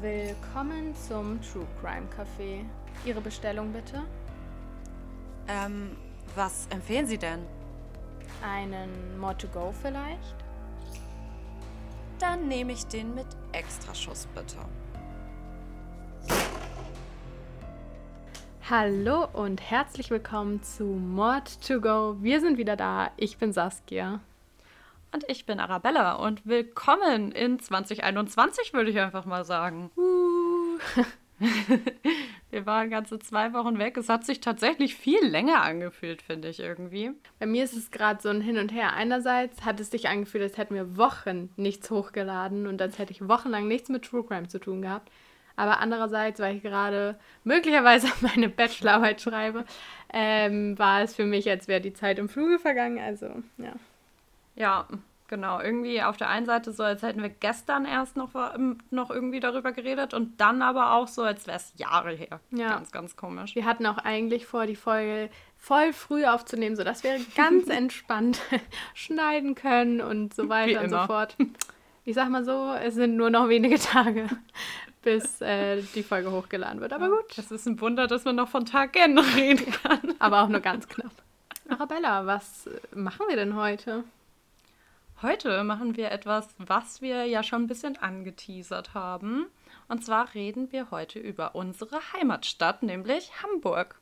Willkommen zum True Crime Café. Ihre Bestellung bitte? Ähm, was empfehlen Sie denn? Einen More to Go vielleicht? Dann nehme ich den mit Extraschuss bitte. Hallo und herzlich willkommen zu Mord to Go. Wir sind wieder da. Ich bin Saskia. Und ich bin Arabella und willkommen in 2021, würde ich einfach mal sagen. Uh. Wir waren ganze zwei Wochen weg. Es hat sich tatsächlich viel länger angefühlt, finde ich irgendwie. Bei mir ist es gerade so ein Hin und Her. Einerseits hat es sich angefühlt, als hätten wir Wochen nichts hochgeladen und als hätte ich wochenlang nichts mit True Crime zu tun gehabt. Aber andererseits, weil ich gerade möglicherweise meine Bachelorarbeit schreibe, ähm, war es für mich, als wäre die Zeit im Fluge vergangen. Also, ja. Ja, Genau, irgendwie auf der einen Seite so, als hätten wir gestern erst noch, ähm, noch irgendwie darüber geredet und dann aber auch so, als wäre es Jahre her. Ja. Ganz, ganz komisch. Wir hatten auch eigentlich vor, die Folge voll früh aufzunehmen, sodass wir ganz entspannt schneiden können und so weiter und so fort. Ich sag mal so, es sind nur noch wenige Tage, bis äh, die Folge hochgeladen wird. Aber gut. Es ist ein Wunder, dass man noch von Tag N reden kann. aber auch nur ganz knapp. Arabella, was machen wir denn heute? Heute machen wir etwas, was wir ja schon ein bisschen angeteasert haben. Und zwar reden wir heute über unsere Heimatstadt, nämlich Hamburg.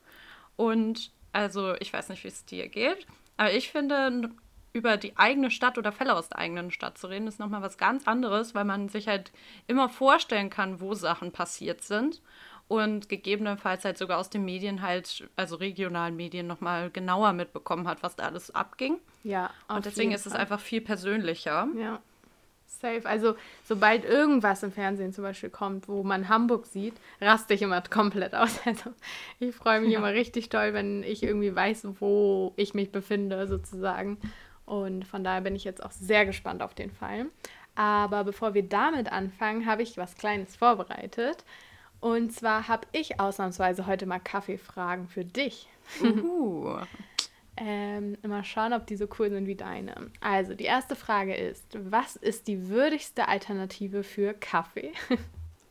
Und also, ich weiß nicht, wie es dir geht, aber ich finde, über die eigene Stadt oder Fälle aus der eigenen Stadt zu reden, ist nochmal was ganz anderes, weil man sich halt immer vorstellen kann, wo Sachen passiert sind und gegebenenfalls halt sogar aus den Medien halt, also regionalen Medien, nochmal genauer mitbekommen hat, was da alles abging. Ja. Und deswegen ist es einfach viel persönlicher. Ja. Safe. Also, sobald irgendwas im Fernsehen zum Beispiel kommt, wo man Hamburg sieht, raste ich immer komplett aus. Also, ich freue mich ja. immer richtig toll, wenn ich irgendwie weiß, wo ich mich befinde, sozusagen. Und von daher bin ich jetzt auch sehr gespannt auf den Fall. Aber bevor wir damit anfangen, habe ich was Kleines vorbereitet. Und zwar habe ich ausnahmsweise heute mal Kaffeefragen für dich. Uh. ähm, mal schauen, ob die so cool sind wie deine. Also, die erste Frage ist: Was ist die würdigste Alternative für Kaffee?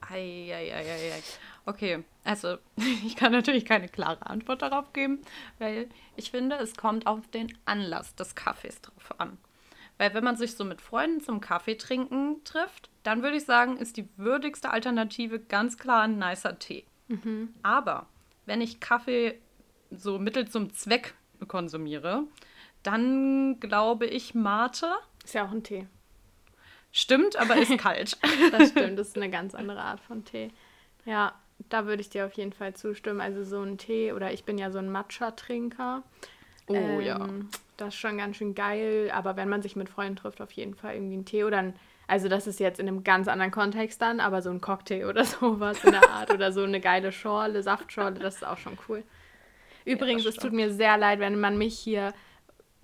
Eieieiei. Okay, also ich kann natürlich keine klare Antwort darauf geben, weil ich finde, es kommt auf den Anlass des Kaffees drauf an. Weil wenn man sich so mit Freunden zum Kaffee trinken trifft, dann würde ich sagen, ist die würdigste Alternative ganz klar ein nicer Tee. Mhm. Aber wenn ich Kaffee so mittel zum Zweck konsumiere, dann glaube ich Mate. Ist ja auch ein Tee. Stimmt, aber ist kalt. das stimmt, das ist eine ganz andere Art von Tee. Ja, da würde ich dir auf jeden Fall zustimmen. Also so ein Tee oder ich bin ja so ein Matcha-Trinker. Oh ähm, ja. Das ist schon ganz schön geil, aber wenn man sich mit Freunden trifft, auf jeden Fall irgendwie einen Tee oder ein, also das ist jetzt in einem ganz anderen Kontext dann, aber so ein Cocktail oder sowas in der Art oder so eine geile Schorle, Saftschorle, das ist auch schon cool. Übrigens, ja, es tut mir sehr leid, wenn man mich hier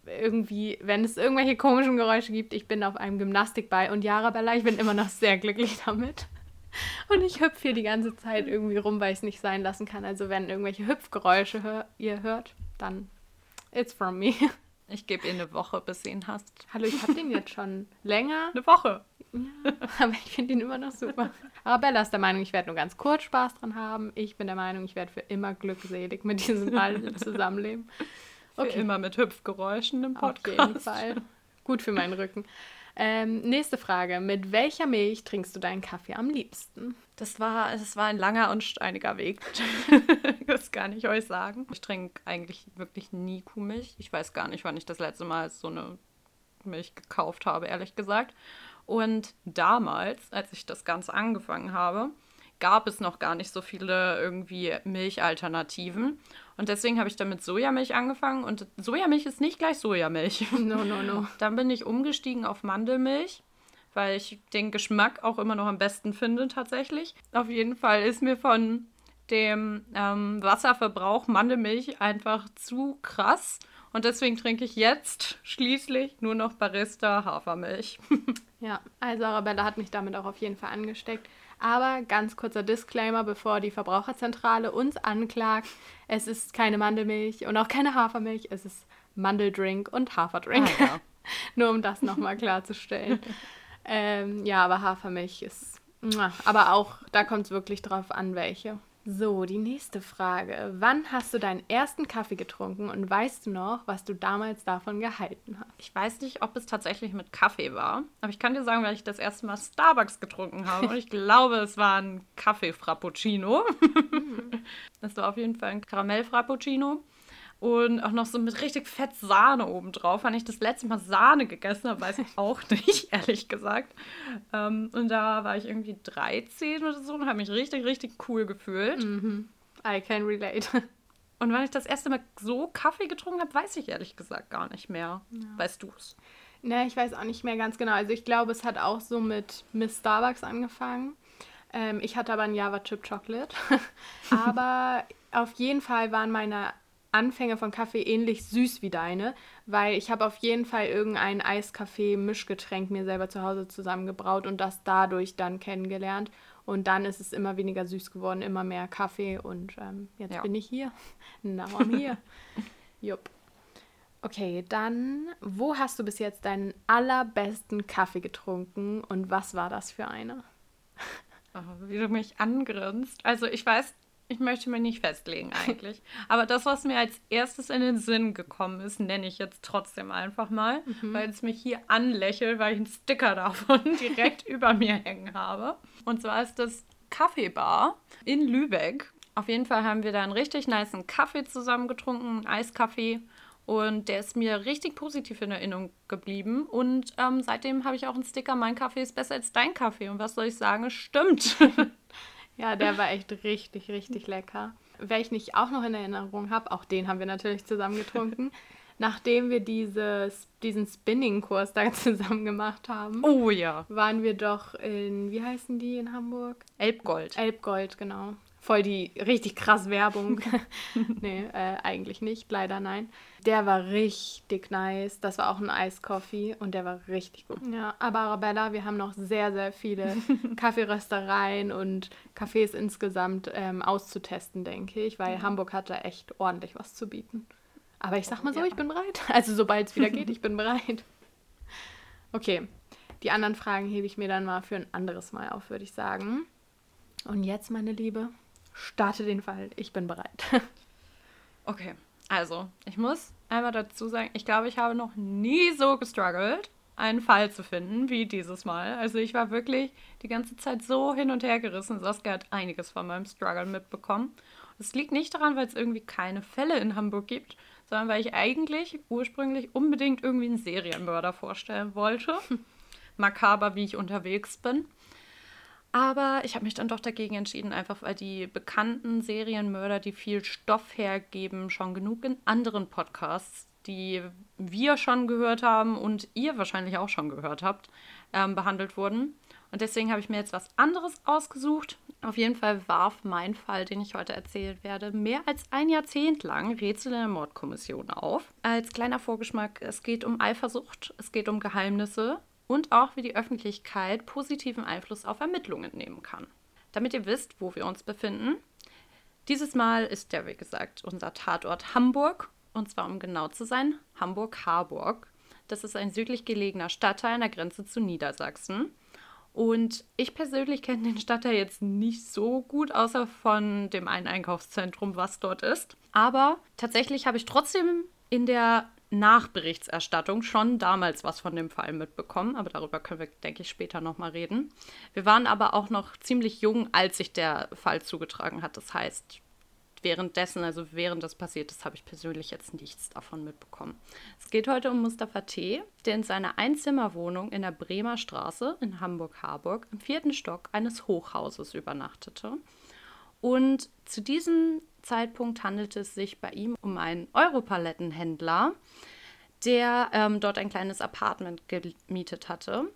irgendwie, wenn es irgendwelche komischen Geräusche gibt, ich bin auf einem Gymnastikball und Jara Bella, ich bin immer noch sehr glücklich damit. Und ich hüpfe hier die ganze Zeit irgendwie rum, weil ich es nicht sein lassen kann. Also wenn irgendwelche Hüpfgeräusche hör ihr hört, dann it's from me. Ich gebe ihr eine Woche, bis du ihn hast. Hallo, ich habe den jetzt schon länger. Eine Woche. Ja, aber ich finde ihn immer noch super. Arabella ist der Meinung, ich werde nur ganz kurz Spaß dran haben. Ich bin der Meinung, ich werde für immer glückselig mit diesem Ball zusammenleben. Okay. Für immer mit Hüpfgeräuschen im Podcast. Auf jeden Fall. Gut für meinen Rücken. Ähm, nächste Frage. Mit welcher Milch trinkst du deinen Kaffee am liebsten? Das war, das war ein langer und steiniger Weg. das kann ich euch sagen. Ich trinke eigentlich wirklich nie Kuhmilch. Ich weiß gar nicht, wann ich das letzte Mal so eine Milch gekauft habe, ehrlich gesagt. Und damals, als ich das Ganze angefangen habe, gab es noch gar nicht so viele irgendwie Milchalternativen. Und deswegen habe ich dann mit Sojamilch angefangen. Und Sojamilch ist nicht gleich Sojamilch. No, no, no. Dann bin ich umgestiegen auf Mandelmilch, weil ich den Geschmack auch immer noch am besten finde tatsächlich. Auf jeden Fall ist mir von dem ähm, Wasserverbrauch Mandelmilch einfach zu krass. Und deswegen trinke ich jetzt schließlich nur noch Barista Hafermilch. ja, also Arabella hat mich damit auch auf jeden Fall angesteckt. Aber ganz kurzer Disclaimer, bevor die Verbraucherzentrale uns anklagt. Es ist keine Mandelmilch und auch keine Hafermilch. Es ist Mandeldrink und Haferdrink. Ah, ja. Nur um das nochmal klarzustellen. ähm, ja, aber Hafermilch ist Aber auch, da kommt es wirklich drauf an, welche. So, die nächste Frage. Wann hast du deinen ersten Kaffee getrunken und weißt du noch, was du damals davon gehalten hast? Ich weiß nicht, ob es tatsächlich mit Kaffee war, aber ich kann dir sagen, weil ich das erste Mal Starbucks getrunken habe und ich glaube, es war ein Kaffee-Frappuccino. das war auf jeden Fall ein Karamell-Frappuccino und auch noch so mit richtig fett Sahne obendrauf. Wann ich das letzte Mal Sahne gegessen habe, weiß ich auch nicht, ehrlich gesagt. Ähm, und da war ich irgendwie 13 oder so und habe mich richtig, richtig cool gefühlt. Mhm. I can relate. Und wann ich das erste Mal so Kaffee getrunken habe, weiß ich ehrlich gesagt gar nicht mehr. Ja. Weißt du es? Ne, ich weiß auch nicht mehr ganz genau. Also ich glaube, es hat auch so mit Miss Starbucks angefangen. Ähm, ich hatte aber ein Java Chip Chocolate. aber auf jeden Fall waren meine Anfänge von Kaffee ähnlich süß wie deine, weil ich habe auf jeden Fall irgendein Eiskaffee-Mischgetränk mir selber zu Hause zusammengebraut und das dadurch dann kennengelernt. Und dann ist es immer weniger süß geworden, immer mehr Kaffee und ähm, jetzt ja. bin ich hier. Now I'm here. Jupp. Okay, dann, wo hast du bis jetzt deinen allerbesten Kaffee getrunken und was war das für eine? Oh, wie du mich angrinst. Also ich weiß ich möchte mir nicht festlegen eigentlich. Aber das, was mir als erstes in den Sinn gekommen ist, nenne ich jetzt trotzdem einfach mal, mhm. weil es mich hier anlächelt, weil ich einen Sticker davon direkt über mir hängen habe. Und zwar ist das Kaffeebar in Lübeck. Auf jeden Fall haben wir da einen richtig niceen Kaffee zusammen getrunken, einen Eiskaffee. Und der ist mir richtig positiv in Erinnerung geblieben. Und ähm, seitdem habe ich auch einen Sticker, mein Kaffee ist besser als dein Kaffee. Und was soll ich sagen? Es stimmt. Ja, der war echt richtig, richtig lecker. Welchen ich auch noch in Erinnerung habe, auch den haben wir natürlich zusammen getrunken, nachdem wir dieses, diesen Spinning-Kurs da zusammen gemacht haben. Oh ja. Waren wir doch in, wie heißen die in Hamburg? Elbgold. Elbgold, genau voll die richtig krass Werbung. nee, äh, eigentlich nicht, leider nein. Der war richtig nice. Das war auch ein Eiskoffee und der war richtig gut. Ja, aber Arabella, wir haben noch sehr, sehr viele Kaffeeröstereien und Cafés insgesamt ähm, auszutesten, denke ich, weil mhm. Hamburg hat da echt ordentlich was zu bieten. Aber ich sag mal so, ja. ich bin bereit. Also sobald es wieder geht, ich bin bereit. Okay, die anderen Fragen hebe ich mir dann mal für ein anderes Mal auf, würde ich sagen. Und jetzt, meine Liebe, Starte den Fall. Ich bin bereit. okay, also, ich muss einmal dazu sagen, ich glaube, ich habe noch nie so gestruggelt, einen Fall zu finden wie dieses Mal. Also, ich war wirklich die ganze Zeit so hin und her gerissen. Saskia hat einiges von meinem Struggle mitbekommen. Es liegt nicht daran, weil es irgendwie keine Fälle in Hamburg gibt, sondern weil ich eigentlich ursprünglich unbedingt irgendwie einen Serienmörder vorstellen wollte. Makaber, wie ich unterwegs bin. Aber ich habe mich dann doch dagegen entschieden, einfach weil die bekannten Serienmörder, die viel Stoff hergeben, schon genug in anderen Podcasts, die wir schon gehört haben und ihr wahrscheinlich auch schon gehört habt, ähm, behandelt wurden. Und deswegen habe ich mir jetzt was anderes ausgesucht. Auf jeden Fall warf mein Fall, den ich heute erzählen werde, mehr als ein Jahrzehnt lang Rätsel in der Mordkommission auf. Als kleiner Vorgeschmack, es geht um Eifersucht, es geht um Geheimnisse und auch wie die Öffentlichkeit positiven Einfluss auf Ermittlungen nehmen kann. Damit ihr wisst, wo wir uns befinden. Dieses Mal ist der, wie gesagt, unser Tatort Hamburg und zwar um genau zu sein, Hamburg-Harburg. Das ist ein südlich gelegener Stadtteil an der Grenze zu Niedersachsen. Und ich persönlich kenne den Stadtteil jetzt nicht so gut, außer von dem einen Einkaufszentrum, was dort ist. Aber tatsächlich habe ich trotzdem in der Nachberichterstattung schon damals was von dem Fall mitbekommen, aber darüber können wir, denke ich, später nochmal reden. Wir waren aber auch noch ziemlich jung, als sich der Fall zugetragen hat. Das heißt, währenddessen, also während das passiert ist, habe ich persönlich jetzt nichts davon mitbekommen. Es geht heute um Mustafa T., der in seiner Einzimmerwohnung in der Bremer Straße in Hamburg-Harburg im vierten Stock eines Hochhauses übernachtete. Und zu diesem Zeitpunkt handelte es sich bei ihm um einen Europalettenhändler, der ähm, dort ein kleines Apartment gemietet hatte.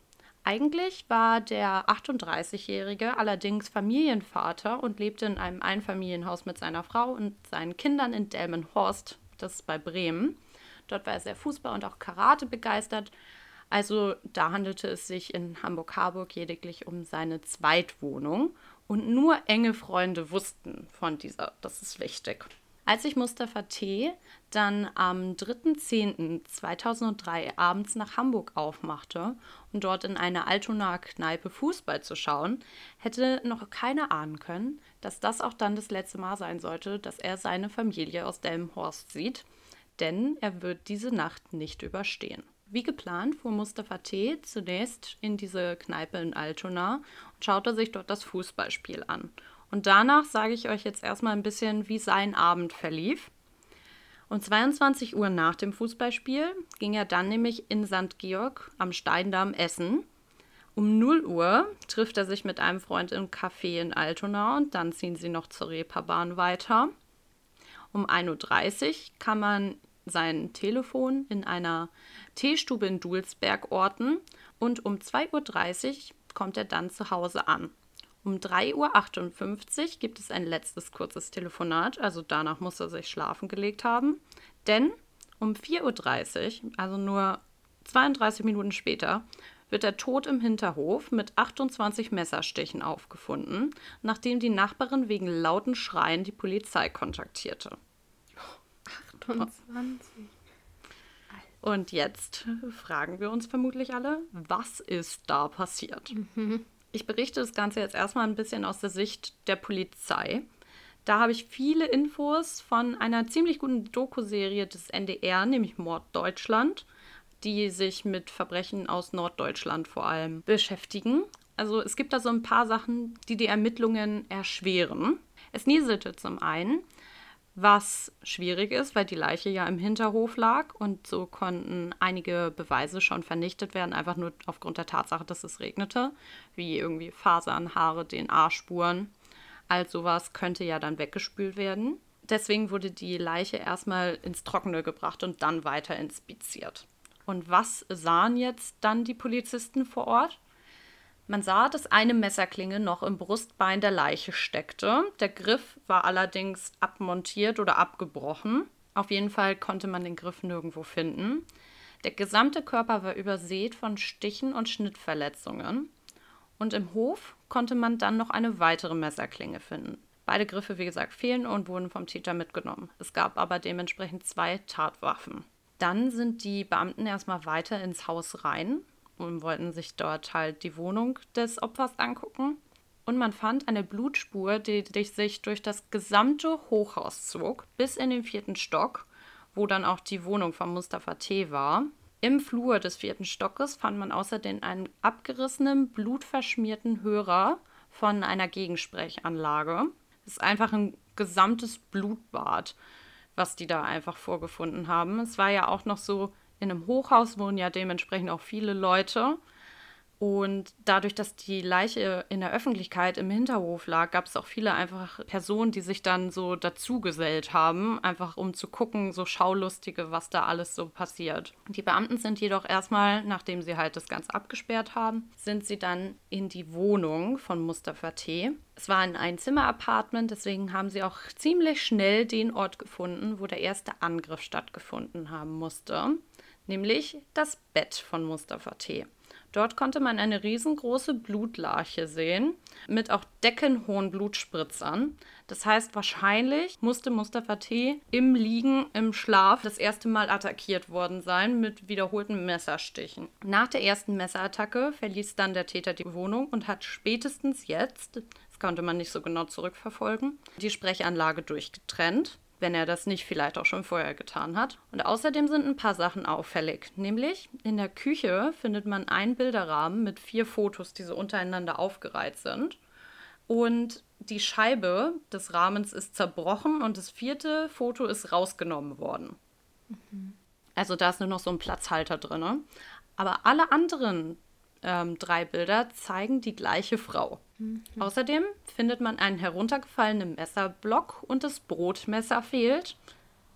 Eigentlich war der 38-Jährige allerdings Familienvater und lebte in einem Einfamilienhaus mit seiner Frau und seinen Kindern in Delmenhorst, das ist bei Bremen. Dort war er sehr Fußball und auch Karate begeistert. Also da handelte es sich in Hamburg-Harburg lediglich um seine Zweitwohnung und nur enge Freunde wussten von dieser. Das ist wichtig. Als sich Mustafa T. dann am 3.10.2003 abends nach Hamburg aufmachte und dort in einer Altonaer Kneipe Fußball zu schauen, hätte noch keiner ahnen können, dass das auch dann das letzte Mal sein sollte, dass er seine Familie aus Delmenhorst sieht, denn er wird diese Nacht nicht überstehen. Wie geplant fuhr Mustafa T. zunächst in diese Kneipe in Altona und schaute sich dort das Fußballspiel an und danach sage ich euch jetzt erstmal ein bisschen, wie sein Abend verlief. Um 22 Uhr nach dem Fußballspiel ging er dann nämlich in St. Georg am Steindamm essen. Um 0 Uhr trifft er sich mit einem Freund im Café in Altona und dann ziehen sie noch zur Reeperbahn weiter. Um 1.30 Uhr kann man sein Telefon in einer Teestube in Dulsberg orten und um 2.30 Uhr kommt er dann zu Hause an. Um 3.58 Uhr gibt es ein letztes kurzes Telefonat, also danach muss er sich schlafen gelegt haben. Denn um 4.30 Uhr, also nur 32 Minuten später, wird er tot im Hinterhof mit 28 Messerstichen aufgefunden, nachdem die Nachbarin wegen lauten Schreien die Polizei kontaktierte. 28. Und jetzt fragen wir uns vermutlich alle, was ist da passiert? Mhm. Ich berichte das Ganze jetzt erstmal ein bisschen aus der Sicht der Polizei. Da habe ich viele Infos von einer ziemlich guten Doku-Serie des NDR, nämlich Mord Deutschland, die sich mit Verbrechen aus Norddeutschland vor allem beschäftigen. Also es gibt da so ein paar Sachen, die die Ermittlungen erschweren. Es nieselte zum einen, was schwierig ist, weil die Leiche ja im Hinterhof lag und so konnten einige Beweise schon vernichtet werden, einfach nur aufgrund der Tatsache, dass es regnete, wie irgendwie Fasern, Haare, DNA-Spuren. All sowas könnte ja dann weggespült werden. Deswegen wurde die Leiche erstmal ins Trockene gebracht und dann weiter inspiziert. Und was sahen jetzt dann die Polizisten vor Ort? Man sah, dass eine Messerklinge noch im Brustbein der Leiche steckte. Der Griff war allerdings abmontiert oder abgebrochen. Auf jeden Fall konnte man den Griff nirgendwo finden. Der gesamte Körper war übersät von Stichen und Schnittverletzungen. Und im Hof konnte man dann noch eine weitere Messerklinge finden. Beide Griffe, wie gesagt, fehlen und wurden vom Täter mitgenommen. Es gab aber dementsprechend zwei Tatwaffen. Dann sind die Beamten erstmal weiter ins Haus rein und wollten sich dort halt die Wohnung des Opfers angucken. Und man fand eine Blutspur, die, sich durch das gesamte Hochhaus zog, bis in den vierten Stock, wo dann auch die Wohnung von Mustafa T. war. Im Flur des vierten Stockes fand man außerdem einen abgerissenen, blutverschmierten Hörer von einer Gegensprechanlage. Das ist einfach ein gesamtes Blutbad, was die da einfach vorgefunden haben. Es war ja auch noch so in einem Hochhaus wohnen ja dementsprechend auch viele Leute. Und dadurch, dass die Leiche in der Öffentlichkeit im Hinterhof lag, gab es auch viele einfach Personen, die sich dann so dazugesellt haben, einfach um zu gucken, so Schaulustige, was da alles so passiert. Die Beamten sind jedoch erstmal, nachdem sie halt das Ganze abgesperrt haben, sind sie dann in die Wohnung von Mustafa T. Es war ein Einzimmer-Apartment, deswegen haben sie auch ziemlich schnell den Ort gefunden, wo der erste Angriff stattgefunden haben musste nämlich das Bett von Mustafa T. Dort konnte man eine riesengroße Blutlarche sehen, mit auch deckenhohen Blutspritzern. Das heißt, wahrscheinlich musste Mustafa T. im Liegen, im Schlaf das erste Mal attackiert worden sein mit wiederholten Messerstichen. Nach der ersten Messerattacke verließ dann der Täter die Wohnung und hat spätestens jetzt, das konnte man nicht so genau zurückverfolgen, die Sprechanlage durchgetrennt wenn er das nicht vielleicht auch schon vorher getan hat. Und außerdem sind ein paar Sachen auffällig. Nämlich in der Küche findet man einen Bilderrahmen mit vier Fotos, die so untereinander aufgereiht sind. Und die Scheibe des Rahmens ist zerbrochen und das vierte Foto ist rausgenommen worden. Mhm. Also da ist nur noch so ein Platzhalter drin. Aber alle anderen ähm, drei Bilder zeigen die gleiche Frau. Mhm. Außerdem findet man einen heruntergefallenen Messerblock und das Brotmesser fehlt.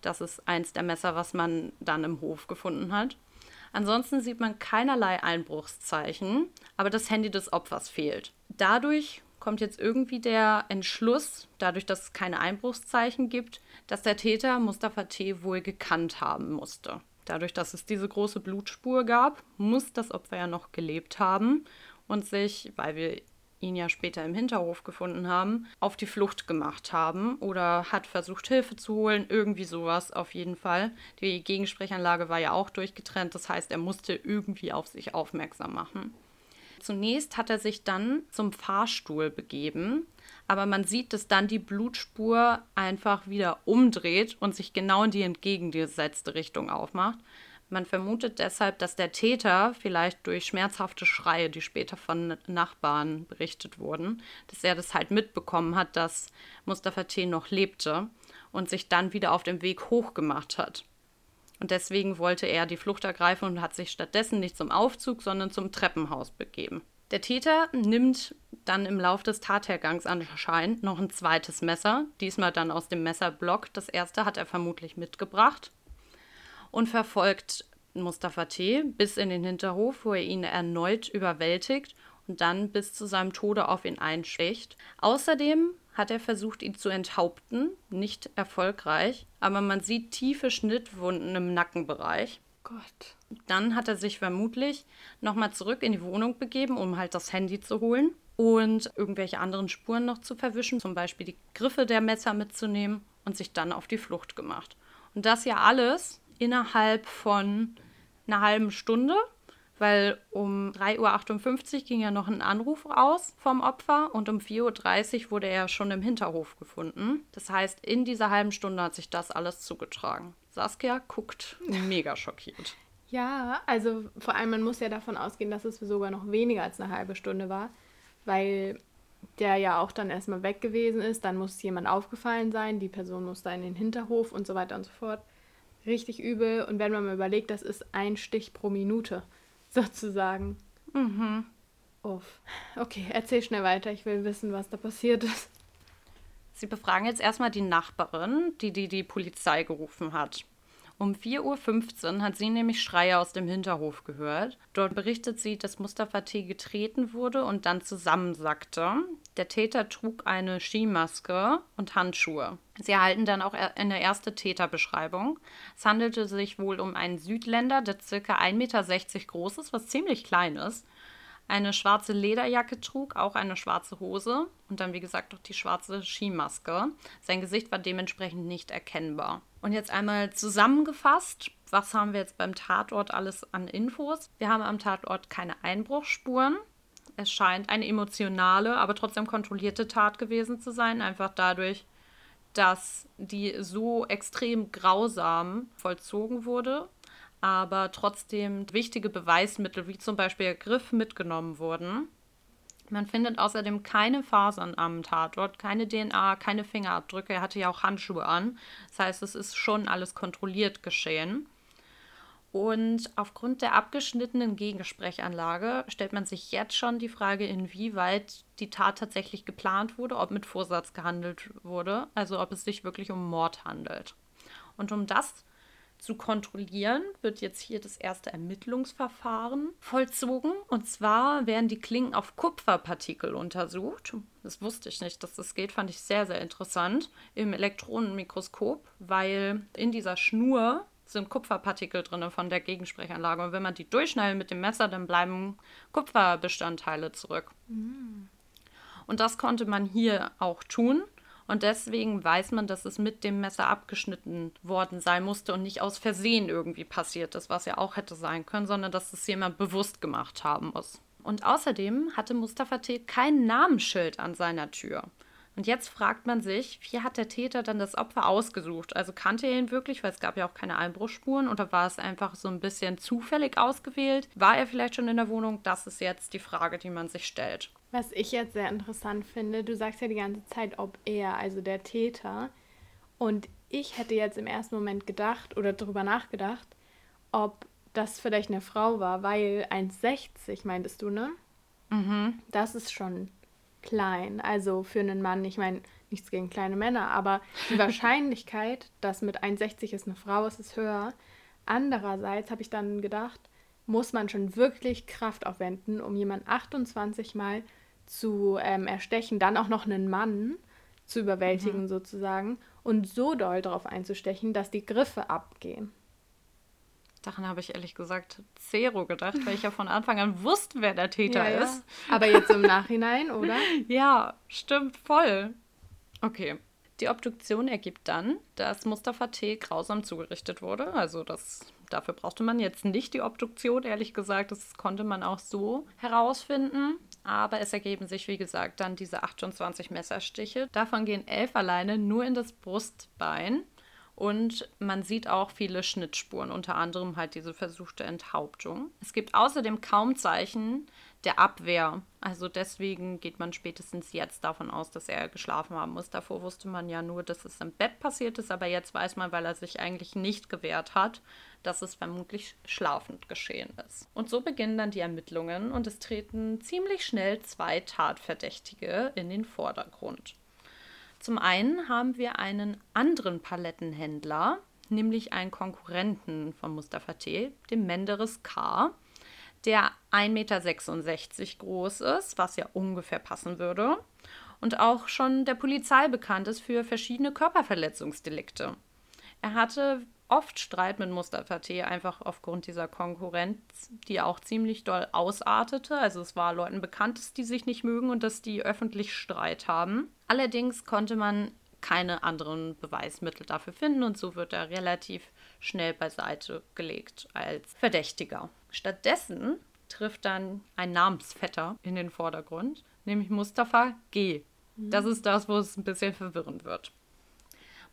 Das ist eins der Messer, was man dann im Hof gefunden hat. Ansonsten sieht man keinerlei Einbruchszeichen, aber das Handy des Opfers fehlt. Dadurch kommt jetzt irgendwie der Entschluss, dadurch, dass es keine Einbruchszeichen gibt, dass der Täter Mustafa T. wohl gekannt haben musste. Dadurch, dass es diese große Blutspur gab, muss das Opfer ja noch gelebt haben und sich, weil wir ihn ja später im Hinterhof gefunden haben, auf die Flucht gemacht haben oder hat versucht, Hilfe zu holen, irgendwie sowas auf jeden Fall. Die Gegensprechanlage war ja auch durchgetrennt, das heißt, er musste irgendwie auf sich aufmerksam machen. Zunächst hat er sich dann zum Fahrstuhl begeben, aber man sieht, dass dann die Blutspur einfach wieder umdreht und sich genau in die entgegengesetzte Richtung aufmacht. Man vermutet deshalb, dass der Täter vielleicht durch schmerzhafte Schreie, die später von Nachbarn berichtet wurden, dass er das halt mitbekommen hat, dass Mustafa T. noch lebte und sich dann wieder auf dem Weg hochgemacht hat. Und deswegen wollte er die Flucht ergreifen und hat sich stattdessen nicht zum Aufzug, sondern zum Treppenhaus begeben. Der Täter nimmt dann im Lauf des Tathergangs anscheinend noch ein zweites Messer, diesmal dann aus dem Messerblock. Das erste hat er vermutlich mitgebracht und verfolgt Mustafa T. bis in den Hinterhof, wo er ihn erneut überwältigt und dann bis zu seinem Tode auf ihn einschlägt. Außerdem hat er versucht, ihn zu enthaupten, nicht erfolgreich, aber man sieht tiefe Schnittwunden im Nackenbereich. Gott. Dann hat er sich vermutlich nochmal zurück in die Wohnung begeben, um halt das Handy zu holen und irgendwelche anderen Spuren noch zu verwischen, zum Beispiel die Griffe der Messer mitzunehmen und sich dann auf die Flucht gemacht. Und das ja alles innerhalb von einer halben Stunde, weil um 3.58 Uhr ging ja noch ein Anruf aus vom Opfer und um 4.30 Uhr wurde er schon im Hinterhof gefunden. Das heißt, in dieser halben Stunde hat sich das alles zugetragen. Saskia guckt mega schockiert. Ja, also vor allem, man muss ja davon ausgehen, dass es sogar noch weniger als eine halbe Stunde war, weil der ja auch dann erstmal weg gewesen ist. Dann muss jemand aufgefallen sein, die Person muss da in den Hinterhof und so weiter und so fort richtig übel. Und wenn man mal überlegt, das ist ein Stich pro Minute, sozusagen. Mhm. Uff. Okay, erzähl schnell weiter. Ich will wissen, was da passiert ist. Sie befragen jetzt erstmal die Nachbarin, die die, die Polizei gerufen hat. Um 4.15 Uhr hat sie nämlich Schreie aus dem Hinterhof gehört. Dort berichtet sie, dass Mustafa T. getreten wurde und dann zusammensackte. Der Täter trug eine Skimaske und Handschuhe. Sie erhalten dann auch eine erste Täterbeschreibung. Es handelte sich wohl um einen Südländer, der ca. 1,60 Meter groß ist, was ziemlich klein ist eine schwarze Lederjacke trug, auch eine schwarze Hose und dann, wie gesagt, auch die schwarze Skimaske. Sein Gesicht war dementsprechend nicht erkennbar. Und jetzt einmal zusammengefasst, was haben wir jetzt beim Tatort alles an Infos? Wir haben am Tatort keine Einbruchsspuren. Es scheint eine emotionale, aber trotzdem kontrollierte Tat gewesen zu sein, einfach dadurch, dass die so extrem grausam vollzogen wurde aber trotzdem wichtige Beweismittel wie zum Beispiel Griff mitgenommen wurden. Man findet außerdem keine Fasern am Tatort, keine DNA, keine Fingerabdrücke. Er hatte ja auch Handschuhe an. Das heißt, es ist schon alles kontrolliert geschehen. Und aufgrund der abgeschnittenen Gegensprechanlage stellt man sich jetzt schon die Frage, inwieweit die Tat tatsächlich geplant wurde, ob mit Vorsatz gehandelt wurde, also ob es sich wirklich um Mord handelt. Und um das zu kontrollieren, wird jetzt hier das erste Ermittlungsverfahren vollzogen. Und zwar werden die Klingen auf Kupferpartikel untersucht. Das wusste ich nicht, dass das geht, fand ich sehr, sehr interessant im Elektronenmikroskop, weil in dieser Schnur sind Kupferpartikel drin von der Gegensprechanlage. Und wenn man die durchschneidet mit dem Messer, dann bleiben Kupferbestandteile zurück. Mhm. Und das konnte man hier auch tun. Und deswegen weiß man, dass es mit dem Messer abgeschnitten worden sein musste und nicht aus Versehen irgendwie passiert ist, was ja auch hätte sein können, sondern dass es jemand bewusst gemacht haben muss. Und außerdem hatte Mustafa T. kein Namensschild an seiner Tür. Und jetzt fragt man sich, wie hat der Täter dann das Opfer ausgesucht? Also kannte er ihn wirklich, weil es gab ja auch keine Einbruchspuren, oder war es einfach so ein bisschen zufällig ausgewählt? War er vielleicht schon in der Wohnung? Das ist jetzt die Frage, die man sich stellt. Was ich jetzt sehr interessant finde, du sagst ja die ganze Zeit, ob er, also der Täter, und ich hätte jetzt im ersten Moment gedacht oder darüber nachgedacht, ob das vielleicht eine Frau war, weil 1,60 meintest du, ne? Mhm. Das ist schon klein. Also für einen Mann, ich meine, nichts gegen kleine Männer, aber die Wahrscheinlichkeit, dass mit 1,60 ist eine Frau ist, ist höher. Andererseits habe ich dann gedacht, muss man schon wirklich Kraft aufwenden, um jemanden 28 Mal zu ähm, erstechen, dann auch noch einen Mann zu überwältigen mhm. sozusagen und so doll darauf einzustechen, dass die Griffe abgehen. Daran habe ich ehrlich gesagt zero gedacht, weil ich ja von Anfang an wusste, wer der Täter ja, ist. Ja. Aber jetzt im Nachhinein, oder? ja, stimmt voll. Okay. Die Obduktion ergibt dann, dass Mustafa T. grausam zugerichtet wurde. Also das, dafür brauchte man jetzt nicht die Obduktion, ehrlich gesagt. Das konnte man auch so herausfinden. Aber es ergeben sich, wie gesagt, dann diese 28 Messerstiche. Davon gehen elf alleine nur in das Brustbein. Und man sieht auch viele Schnittspuren, unter anderem halt diese versuchte Enthauptung. Es gibt außerdem kaum Zeichen der Abwehr. Also deswegen geht man spätestens jetzt davon aus, dass er geschlafen haben muss. Davor wusste man ja nur, dass es im Bett passiert ist, aber jetzt weiß man, weil er sich eigentlich nicht gewehrt hat, dass es vermutlich schlafend geschehen ist. Und so beginnen dann die Ermittlungen und es treten ziemlich schnell zwei Tatverdächtige in den Vordergrund. Zum einen haben wir einen anderen Palettenhändler, nämlich einen Konkurrenten von Mustafa T., dem Menderes K., der 1,66 Meter groß ist, was ja ungefähr passen würde, und auch schon der Polizei bekannt ist für verschiedene Körperverletzungsdelikte. Er hatte oft Streit mit Mustafa T. einfach aufgrund dieser Konkurrenz, die auch ziemlich doll ausartete. Also es war Leuten bekannt, dass die sich nicht mögen und dass die öffentlich Streit haben. Allerdings konnte man keine anderen Beweismittel dafür finden und so wird er relativ schnell beiseite gelegt als Verdächtiger. Stattdessen trifft dann ein Namensvetter in den Vordergrund, nämlich Mustafa G. Das ist das, wo es ein bisschen verwirrend wird.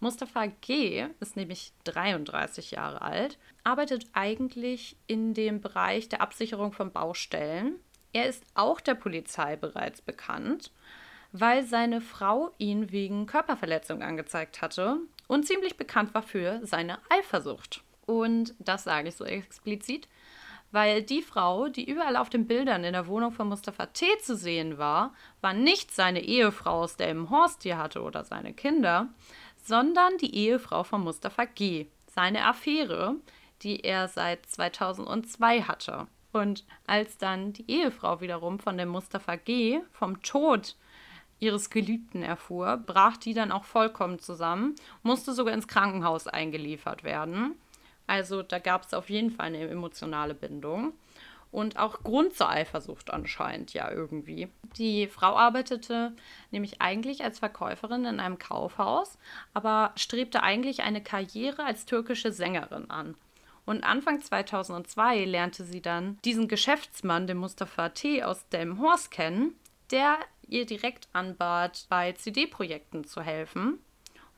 Mustafa G. ist nämlich 33 Jahre alt, arbeitet eigentlich in dem Bereich der Absicherung von Baustellen. Er ist auch der Polizei bereits bekannt, weil seine Frau ihn wegen Körperverletzung angezeigt hatte und ziemlich bekannt war für seine Eifersucht. Und das sage ich so explizit, weil die Frau, die überall auf den Bildern in der Wohnung von Mustafa T. zu sehen war, war nicht seine Ehefrau, aus der er im Horstier hatte oder seine Kinder, sondern die Ehefrau von Mustafa G., seine Affäre, die er seit 2002 hatte. Und als dann die Ehefrau wiederum von dem Mustafa G. vom Tod ihres Geliebten erfuhr, brach die dann auch vollkommen zusammen, musste sogar ins Krankenhaus eingeliefert werden. Also da gab es auf jeden Fall eine emotionale Bindung und auch Grund zur Eifersucht anscheinend ja irgendwie. Die Frau arbeitete nämlich eigentlich als Verkäuferin in einem Kaufhaus, aber strebte eigentlich eine Karriere als türkische Sängerin an. Und Anfang 2002 lernte sie dann diesen Geschäftsmann, den Mustafa T. aus Delmenhorst kennen, der ihr direkt anbat, bei CD-Projekten zu helfen.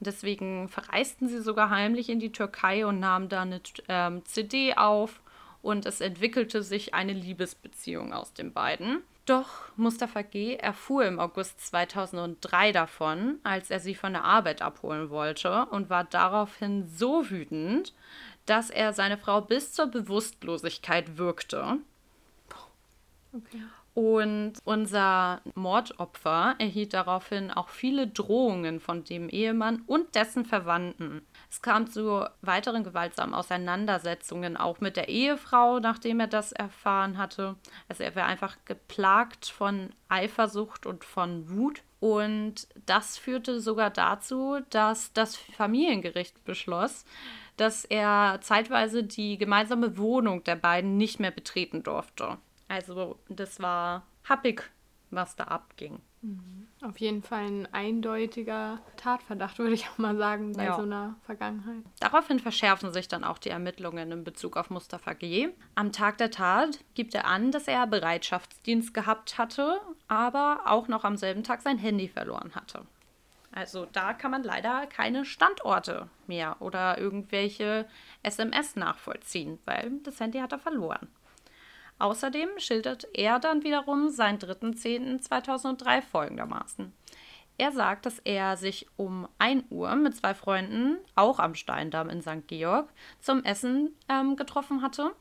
Und deswegen verreisten sie sogar heimlich in die Türkei und nahmen da eine ähm, CD auf und es entwickelte sich eine Liebesbeziehung aus den beiden. Doch Mustafa G. erfuhr im August 2003 davon, als er sie von der Arbeit abholen wollte und war daraufhin so wütend, dass er seine Frau bis zur Bewusstlosigkeit wirkte. Okay. Und unser Mordopfer erhielt daraufhin auch viele Drohungen von dem Ehemann und dessen Verwandten. Es kam zu weiteren gewaltsamen Auseinandersetzungen auch mit der Ehefrau, nachdem er das erfahren hatte. Also er war einfach geplagt von Eifersucht und von Wut. Und das führte sogar dazu, dass das Familiengericht beschloss, dass er zeitweise die gemeinsame Wohnung der beiden nicht mehr betreten durfte. Also das war happig, was da abging. Mhm. Auf jeden Fall ein eindeutiger Tatverdacht, würde ich auch mal sagen, bei ja. so einer Vergangenheit. Daraufhin verschärfen sich dann auch die Ermittlungen in Bezug auf Mustafa G. Am Tag der Tat gibt er an, dass er Bereitschaftsdienst gehabt hatte, aber auch noch am selben Tag sein Handy verloren hatte. Also da kann man leider keine Standorte mehr oder irgendwelche SMS nachvollziehen, weil das Handy hat er verloren. Außerdem schildert er dann wiederum seinen 3.10.2003 folgendermaßen. Er sagt, dass er sich um 1 Uhr mit zwei Freunden, auch am Steindamm in St. Georg, zum Essen ähm, getroffen hatte.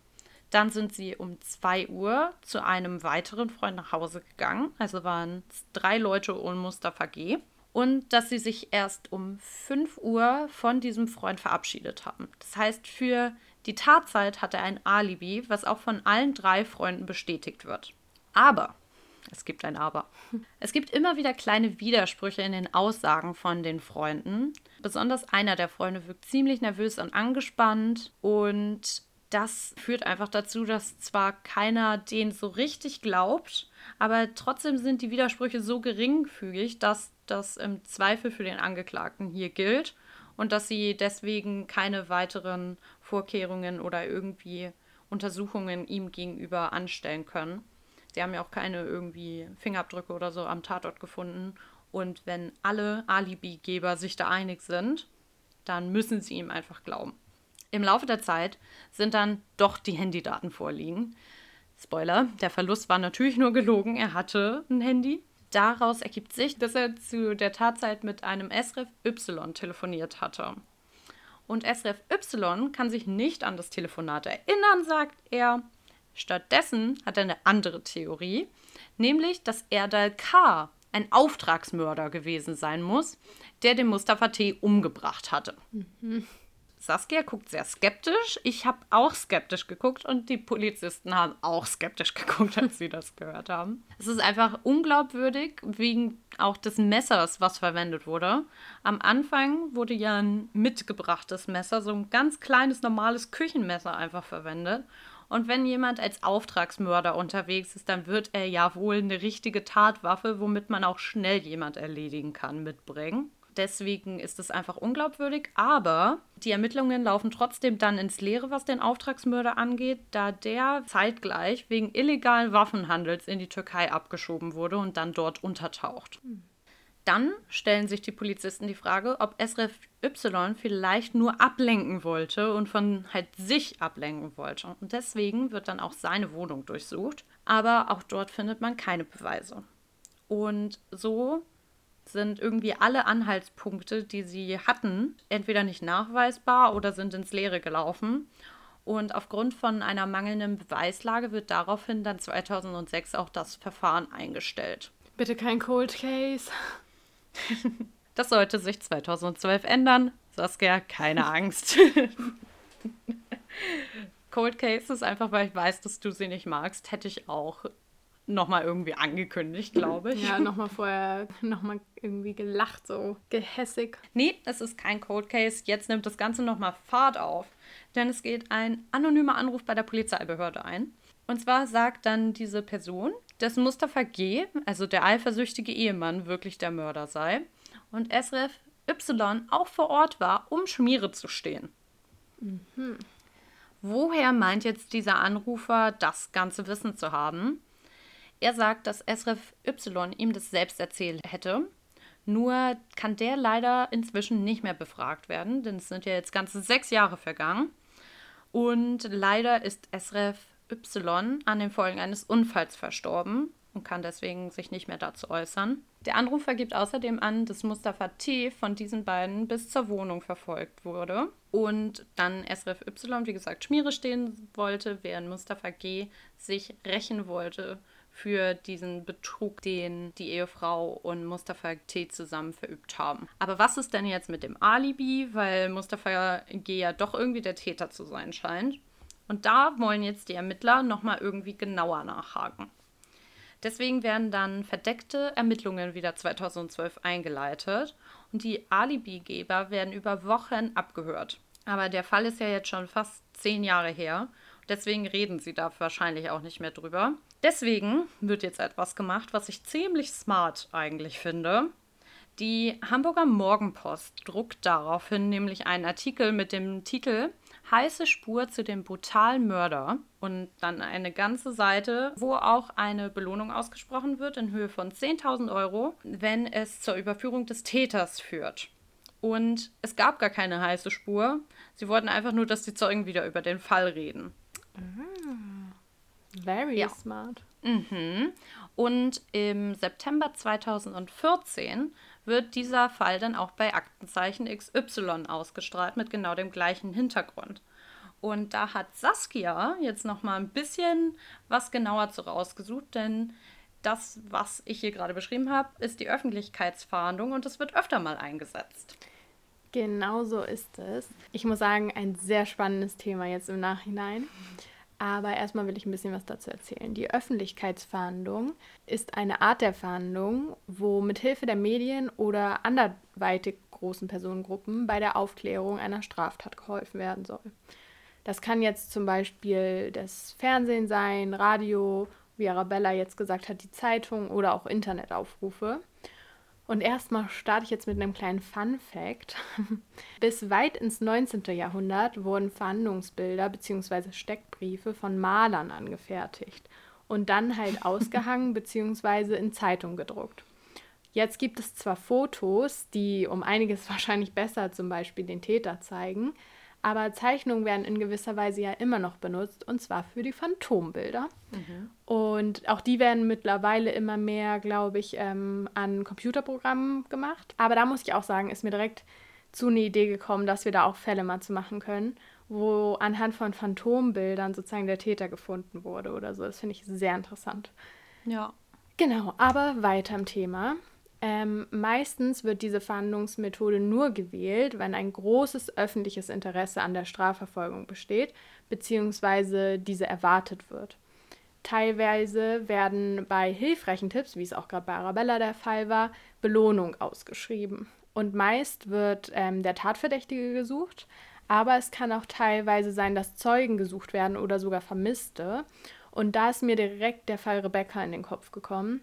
Dann sind sie um 2 Uhr zu einem weiteren Freund nach Hause gegangen. Also waren es drei Leute und Mustafa G. Und dass sie sich erst um 5 Uhr von diesem Freund verabschiedet haben. Das heißt, für die Tatzeit hatte ein Alibi, was auch von allen drei Freunden bestätigt wird. Aber, es gibt ein Aber. Es gibt immer wieder kleine Widersprüche in den Aussagen von den Freunden. Besonders einer der Freunde wirkt ziemlich nervös und angespannt und das führt einfach dazu, dass zwar keiner den so richtig glaubt, aber trotzdem sind die Widersprüche so geringfügig, dass das im Zweifel für den Angeklagten hier gilt und dass sie deswegen keine weiteren Vorkehrungen oder irgendwie Untersuchungen ihm gegenüber anstellen können. Sie haben ja auch keine irgendwie Fingerabdrücke oder so am Tatort gefunden. Und wenn alle Alibigeber sich da einig sind, dann müssen sie ihm einfach glauben. Im Laufe der Zeit sind dann doch die Handydaten vorliegen. Spoiler, der Verlust war natürlich nur gelogen, er hatte ein Handy. Daraus ergibt sich, dass er zu der Tatzeit mit einem SRF Y telefoniert hatte. Und SRF Y kann sich nicht an das Telefonat erinnern, sagt er. Stattdessen hat er eine andere Theorie, nämlich, dass Erdal K. ein Auftragsmörder gewesen sein muss, der den Mustafa T. umgebracht hatte. Mhm. Saskia guckt sehr skeptisch. Ich habe auch skeptisch geguckt und die Polizisten haben auch skeptisch geguckt, als sie das gehört haben. Es ist einfach unglaubwürdig, wegen auch des Messers, was verwendet wurde. Am Anfang wurde ja ein mitgebrachtes Messer, so ein ganz kleines, normales Küchenmesser einfach verwendet. Und wenn jemand als Auftragsmörder unterwegs ist, dann wird er ja wohl eine richtige Tatwaffe, womit man auch schnell jemand erledigen kann, mitbringen. Deswegen ist es einfach unglaubwürdig. Aber die Ermittlungen laufen trotzdem dann ins Leere, was den Auftragsmörder angeht, da der zeitgleich wegen illegalen Waffenhandels in die Türkei abgeschoben wurde und dann dort untertaucht. Dann stellen sich die Polizisten die Frage, ob Esref Y vielleicht nur ablenken wollte und von halt sich ablenken wollte. Und deswegen wird dann auch seine Wohnung durchsucht. Aber auch dort findet man keine Beweise. Und so sind irgendwie alle Anhaltspunkte, die sie hatten, entweder nicht nachweisbar oder sind ins Leere gelaufen. Und aufgrund von einer mangelnden Beweislage wird daraufhin dann 2006 auch das Verfahren eingestellt. Bitte kein Cold Case. das sollte sich 2012 ändern. Saskia, keine Angst. Cold Case ist einfach, weil ich weiß, dass du sie nicht magst, hätte ich auch nochmal irgendwie angekündigt, glaube ich. Ja, nochmal vorher nochmal irgendwie gelacht, so gehässig. Nee, es ist kein Cold Case. Jetzt nimmt das Ganze nochmal Fahrt auf. Denn es geht ein anonymer Anruf bei der Polizeibehörde ein. Und zwar sagt dann diese Person, dass Mustafa G., also der eifersüchtige Ehemann, wirklich der Mörder sei. Und Esref Y auch vor Ort war, um Schmiere zu stehen. Mhm. Woher meint jetzt dieser Anrufer, das ganze Wissen zu haben? Er sagt, dass Esref Y ihm das selbst erzählt hätte. Nur kann der leider inzwischen nicht mehr befragt werden, denn es sind ja jetzt ganze sechs Jahre vergangen. Und leider ist Esref Y an den Folgen eines Unfalls verstorben und kann deswegen sich nicht mehr dazu äußern. Der Anrufer gibt außerdem an, dass Mustafa T. von diesen beiden bis zur Wohnung verfolgt wurde und dann Esref Y, wie gesagt, Schmiere stehen wollte, während Mustafa G. sich rächen wollte für diesen Betrug, den die Ehefrau und Mustafa T. zusammen verübt haben. Aber was ist denn jetzt mit dem Alibi? Weil Mustafa G. ja doch irgendwie der Täter zu sein scheint. Und da wollen jetzt die Ermittler nochmal irgendwie genauer nachhaken. Deswegen werden dann verdeckte Ermittlungen wieder 2012 eingeleitet und die Alibigeber werden über Wochen abgehört. Aber der Fall ist ja jetzt schon fast zehn Jahre her. Deswegen reden sie da wahrscheinlich auch nicht mehr drüber. Deswegen wird jetzt etwas gemacht, was ich ziemlich smart eigentlich finde. Die Hamburger Morgenpost druckt daraufhin nämlich einen Artikel mit dem Titel Heiße Spur zu dem brutalen Mörder und dann eine ganze Seite, wo auch eine Belohnung ausgesprochen wird in Höhe von 10.000 Euro, wenn es zur Überführung des Täters führt. Und es gab gar keine heiße Spur. Sie wollten einfach nur, dass die Zeugen wieder über den Fall reden. Mhm. Very ja. smart. Mhm. Und im September 2014 wird dieser Fall dann auch bei Aktenzeichen XY ausgestrahlt mit genau dem gleichen Hintergrund. Und da hat Saskia jetzt noch mal ein bisschen was genauer zu rausgesucht, denn das, was ich hier gerade beschrieben habe, ist die Öffentlichkeitsfahndung und es wird öfter mal eingesetzt. Genau so ist es. Ich muss sagen, ein sehr spannendes Thema jetzt im Nachhinein. Aber erstmal will ich ein bisschen was dazu erzählen. Die Öffentlichkeitsfahndung ist eine Art der Fahndung, wo mithilfe der Medien oder anderweitig großen Personengruppen bei der Aufklärung einer Straftat geholfen werden soll. Das kann jetzt zum Beispiel das Fernsehen sein, Radio, wie Arabella jetzt gesagt hat, die Zeitung oder auch Internetaufrufe. Und erstmal starte ich jetzt mit einem kleinen Fun Fact. Bis weit ins 19. Jahrhundert wurden Verhandlungsbilder bzw. Steckbriefe von Malern angefertigt und dann halt ausgehangen bzw. in Zeitung gedruckt. Jetzt gibt es zwar Fotos, die um einiges wahrscheinlich besser zum Beispiel den Täter zeigen, aber Zeichnungen werden in gewisser Weise ja immer noch benutzt und zwar für die Phantombilder. Mhm. Und auch die werden mittlerweile immer mehr, glaube ich, ähm, an Computerprogrammen gemacht. Aber da muss ich auch sagen, ist mir direkt zu eine Idee gekommen, dass wir da auch Fälle mal zu machen können, wo anhand von Phantombildern sozusagen der Täter gefunden wurde oder so. Das finde ich sehr interessant. Ja. Genau, aber weiter im Thema. Ähm, meistens wird diese Verhandlungsmethode nur gewählt, wenn ein großes öffentliches Interesse an der Strafverfolgung besteht, beziehungsweise diese erwartet wird. Teilweise werden bei hilfreichen Tipps, wie es auch gerade bei Arabella der Fall war, Belohnung ausgeschrieben. Und meist wird ähm, der Tatverdächtige gesucht, aber es kann auch teilweise sein, dass Zeugen gesucht werden oder sogar Vermisste. Und da ist mir direkt der Fall Rebecca in den Kopf gekommen,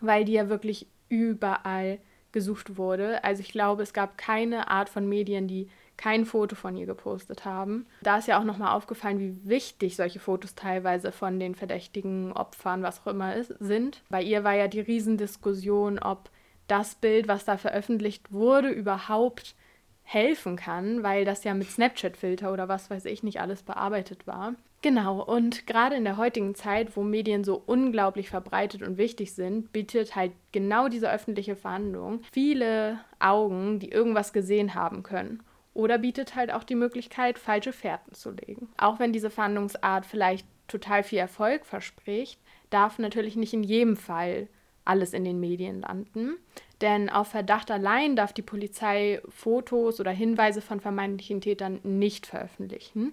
weil die ja wirklich überall gesucht wurde. Also ich glaube, es gab keine Art von Medien, die kein Foto von ihr gepostet haben. Da ist ja auch nochmal aufgefallen, wie wichtig solche Fotos teilweise von den verdächtigen Opfern, was auch immer ist, sind. Bei ihr war ja die Riesendiskussion, ob das Bild, was da veröffentlicht wurde, überhaupt helfen kann, weil das ja mit Snapchat-Filter oder was weiß ich nicht alles bearbeitet war. Genau, und gerade in der heutigen Zeit, wo Medien so unglaublich verbreitet und wichtig sind, bietet halt genau diese öffentliche Verhandlung viele Augen, die irgendwas gesehen haben können. Oder bietet halt auch die Möglichkeit, falsche Fährten zu legen. Auch wenn diese Verhandlungsart vielleicht total viel Erfolg verspricht, darf natürlich nicht in jedem Fall alles in den Medien landen. Denn auf Verdacht allein darf die Polizei Fotos oder Hinweise von vermeintlichen Tätern nicht veröffentlichen.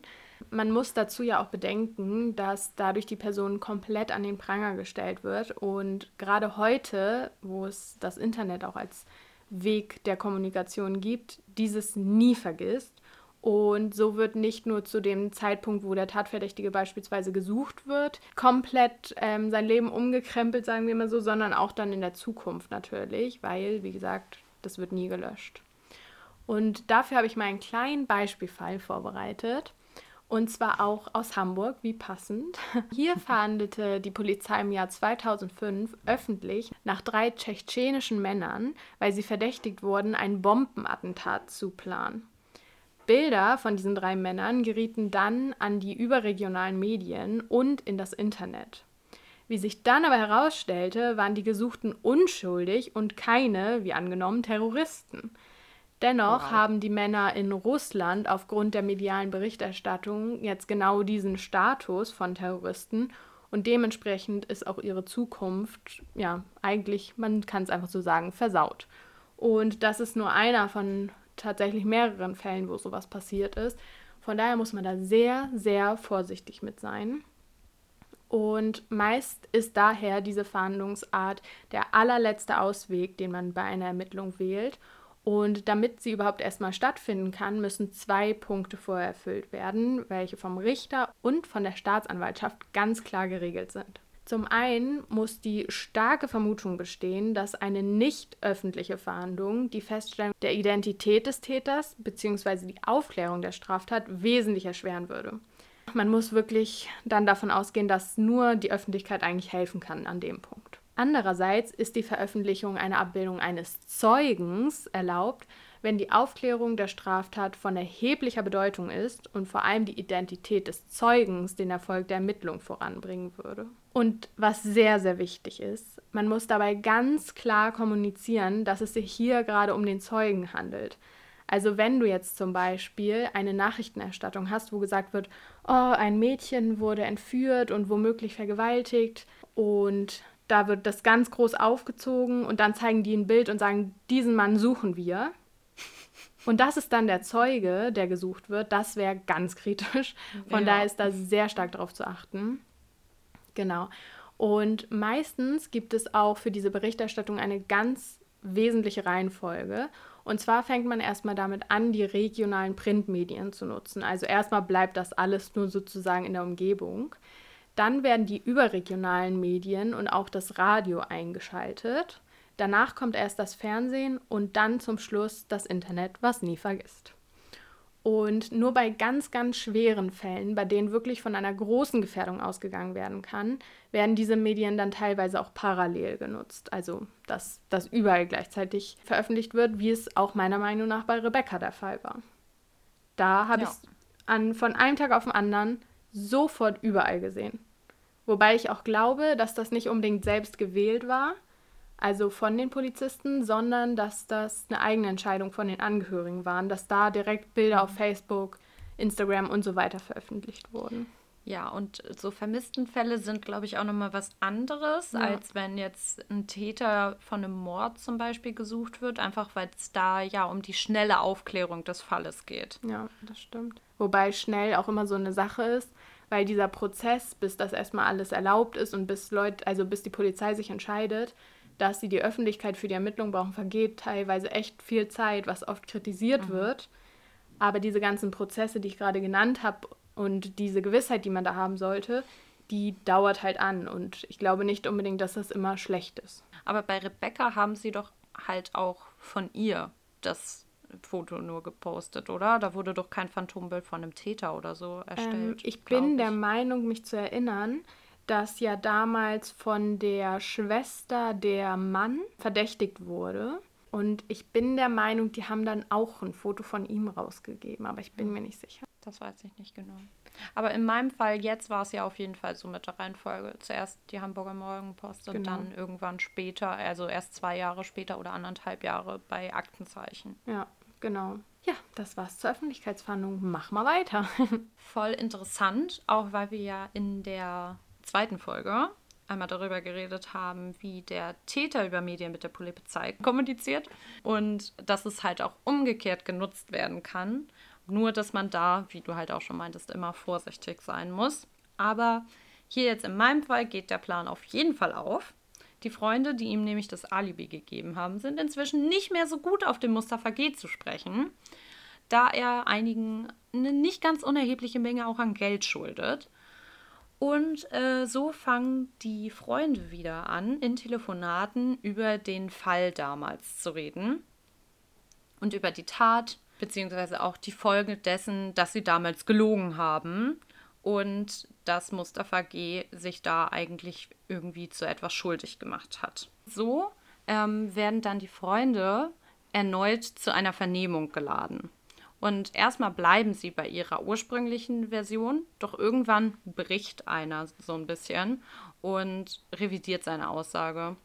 Man muss dazu ja auch bedenken, dass dadurch die Person komplett an den Pranger gestellt wird. Und gerade heute, wo es das Internet auch als Weg der Kommunikation gibt, dieses nie vergisst. Und so wird nicht nur zu dem Zeitpunkt, wo der Tatverdächtige beispielsweise gesucht wird, komplett ähm, sein Leben umgekrempelt, sagen wir mal so, sondern auch dann in der Zukunft natürlich, weil, wie gesagt, das wird nie gelöscht. Und dafür habe ich mal einen kleinen Beispielfall vorbereitet. Und zwar auch aus Hamburg, wie passend. Hier verhandelte die Polizei im Jahr 2005 öffentlich nach drei tschetschenischen Männern, weil sie verdächtigt wurden, ein Bombenattentat zu planen. Bilder von diesen drei Männern gerieten dann an die überregionalen Medien und in das Internet. Wie sich dann aber herausstellte, waren die Gesuchten unschuldig und keine, wie angenommen, Terroristen. Dennoch wow. haben die Männer in Russland aufgrund der medialen Berichterstattung jetzt genau diesen Status von Terroristen und dementsprechend ist auch ihre Zukunft, ja, eigentlich, man kann es einfach so sagen, versaut. Und das ist nur einer von tatsächlich mehreren Fällen, wo sowas passiert ist. Von daher muss man da sehr, sehr vorsichtig mit sein. Und meist ist daher diese Verhandlungsart der allerletzte Ausweg, den man bei einer Ermittlung wählt. Und damit sie überhaupt erstmal stattfinden kann, müssen zwei Punkte vorher erfüllt werden, welche vom Richter und von der Staatsanwaltschaft ganz klar geregelt sind. Zum einen muss die starke Vermutung bestehen, dass eine nicht öffentliche Verhandlung die Feststellung der Identität des Täters bzw. die Aufklärung der Straftat wesentlich erschweren würde. Man muss wirklich dann davon ausgehen, dass nur die Öffentlichkeit eigentlich helfen kann an dem Punkt. Andererseits ist die Veröffentlichung einer Abbildung eines Zeugens erlaubt, wenn die Aufklärung der Straftat von erheblicher Bedeutung ist und vor allem die Identität des Zeugens den Erfolg der Ermittlung voranbringen würde. Und was sehr, sehr wichtig ist, man muss dabei ganz klar kommunizieren, dass es sich hier gerade um den Zeugen handelt. Also wenn du jetzt zum Beispiel eine Nachrichtenerstattung hast, wo gesagt wird, oh, ein Mädchen wurde entführt und womöglich vergewaltigt und da wird das ganz groß aufgezogen und dann zeigen die ein Bild und sagen, diesen Mann suchen wir. Und das ist dann der Zeuge, der gesucht wird. Das wäre ganz kritisch. Von ja. daher ist da sehr stark darauf zu achten. Genau. Und meistens gibt es auch für diese Berichterstattung eine ganz wesentliche Reihenfolge. Und zwar fängt man erstmal damit an, die regionalen Printmedien zu nutzen. Also erstmal bleibt das alles nur sozusagen in der Umgebung. Dann werden die überregionalen Medien und auch das Radio eingeschaltet. Danach kommt erst das Fernsehen und dann zum Schluss das Internet, was nie vergisst. Und nur bei ganz, ganz schweren Fällen, bei denen wirklich von einer großen Gefährdung ausgegangen werden kann, werden diese Medien dann teilweise auch parallel genutzt. Also, dass das überall gleichzeitig veröffentlicht wird, wie es auch meiner Meinung nach bei Rebecca der Fall war. Da habe ja. ich es von einem Tag auf den anderen sofort überall gesehen. Wobei ich auch glaube, dass das nicht unbedingt selbst gewählt war, also von den Polizisten, sondern dass das eine eigene Entscheidung von den Angehörigen waren, dass da direkt Bilder auf Facebook, Instagram und so weiter veröffentlicht wurden. Ja, und so vermissten Fälle sind, glaube ich, auch nochmal was anderes, ja. als wenn jetzt ein Täter von einem Mord zum Beispiel gesucht wird, einfach weil es da ja um die schnelle Aufklärung des Falles geht. Ja, das stimmt. Wobei schnell auch immer so eine Sache ist, weil dieser Prozess, bis das erstmal alles erlaubt ist und bis Leute, also bis die Polizei sich entscheidet, dass sie die Öffentlichkeit für die Ermittlung brauchen, vergeht teilweise echt viel Zeit, was oft kritisiert mhm. wird. Aber diese ganzen Prozesse, die ich gerade genannt habe und diese Gewissheit, die man da haben sollte, die dauert halt an. Und ich glaube nicht unbedingt, dass das immer schlecht ist. Aber bei Rebecca haben sie doch halt auch von ihr das Foto nur gepostet, oder? Da wurde doch kein Phantombild von einem Täter oder so erstellt. Ähm, ich bin ich. der Meinung, mich zu erinnern, dass ja damals von der Schwester der Mann verdächtigt wurde. Und ich bin der Meinung, die haben dann auch ein Foto von ihm rausgegeben, aber ich bin hm. mir nicht sicher. Das weiß ich nicht genau. Aber in meinem Fall jetzt war es ja auf jeden Fall so mit der Reihenfolge. Zuerst die Hamburger Morgenpost und genau. dann irgendwann später, also erst zwei Jahre später oder anderthalb Jahre bei Aktenzeichen. Ja, genau. Ja, das war's zur Öffentlichkeitsfahndung. Mach mal weiter. Voll interessant, auch weil wir ja in der zweiten Folge einmal darüber geredet haben, wie der Täter über Medien mit der Polizei kommuniziert und dass es halt auch umgekehrt genutzt werden kann. Nur, dass man da, wie du halt auch schon meintest, immer vorsichtig sein muss. Aber hier jetzt in meinem Fall geht der Plan auf jeden Fall auf. Die Freunde, die ihm nämlich das Alibi gegeben haben, sind inzwischen nicht mehr so gut auf den Mustafa G zu sprechen, da er einigen eine nicht ganz unerhebliche Menge auch an Geld schuldet. Und äh, so fangen die Freunde wieder an, in Telefonaten über den Fall damals zu reden und über die Tat, beziehungsweise auch die Folge dessen, dass sie damals gelogen haben und dass Mustafa G. sich da eigentlich irgendwie zu etwas schuldig gemacht hat. So ähm, werden dann die Freunde erneut zu einer Vernehmung geladen. Und erstmal bleiben sie bei ihrer ursprünglichen Version, doch irgendwann bricht einer so ein bisschen und revidiert seine Aussage.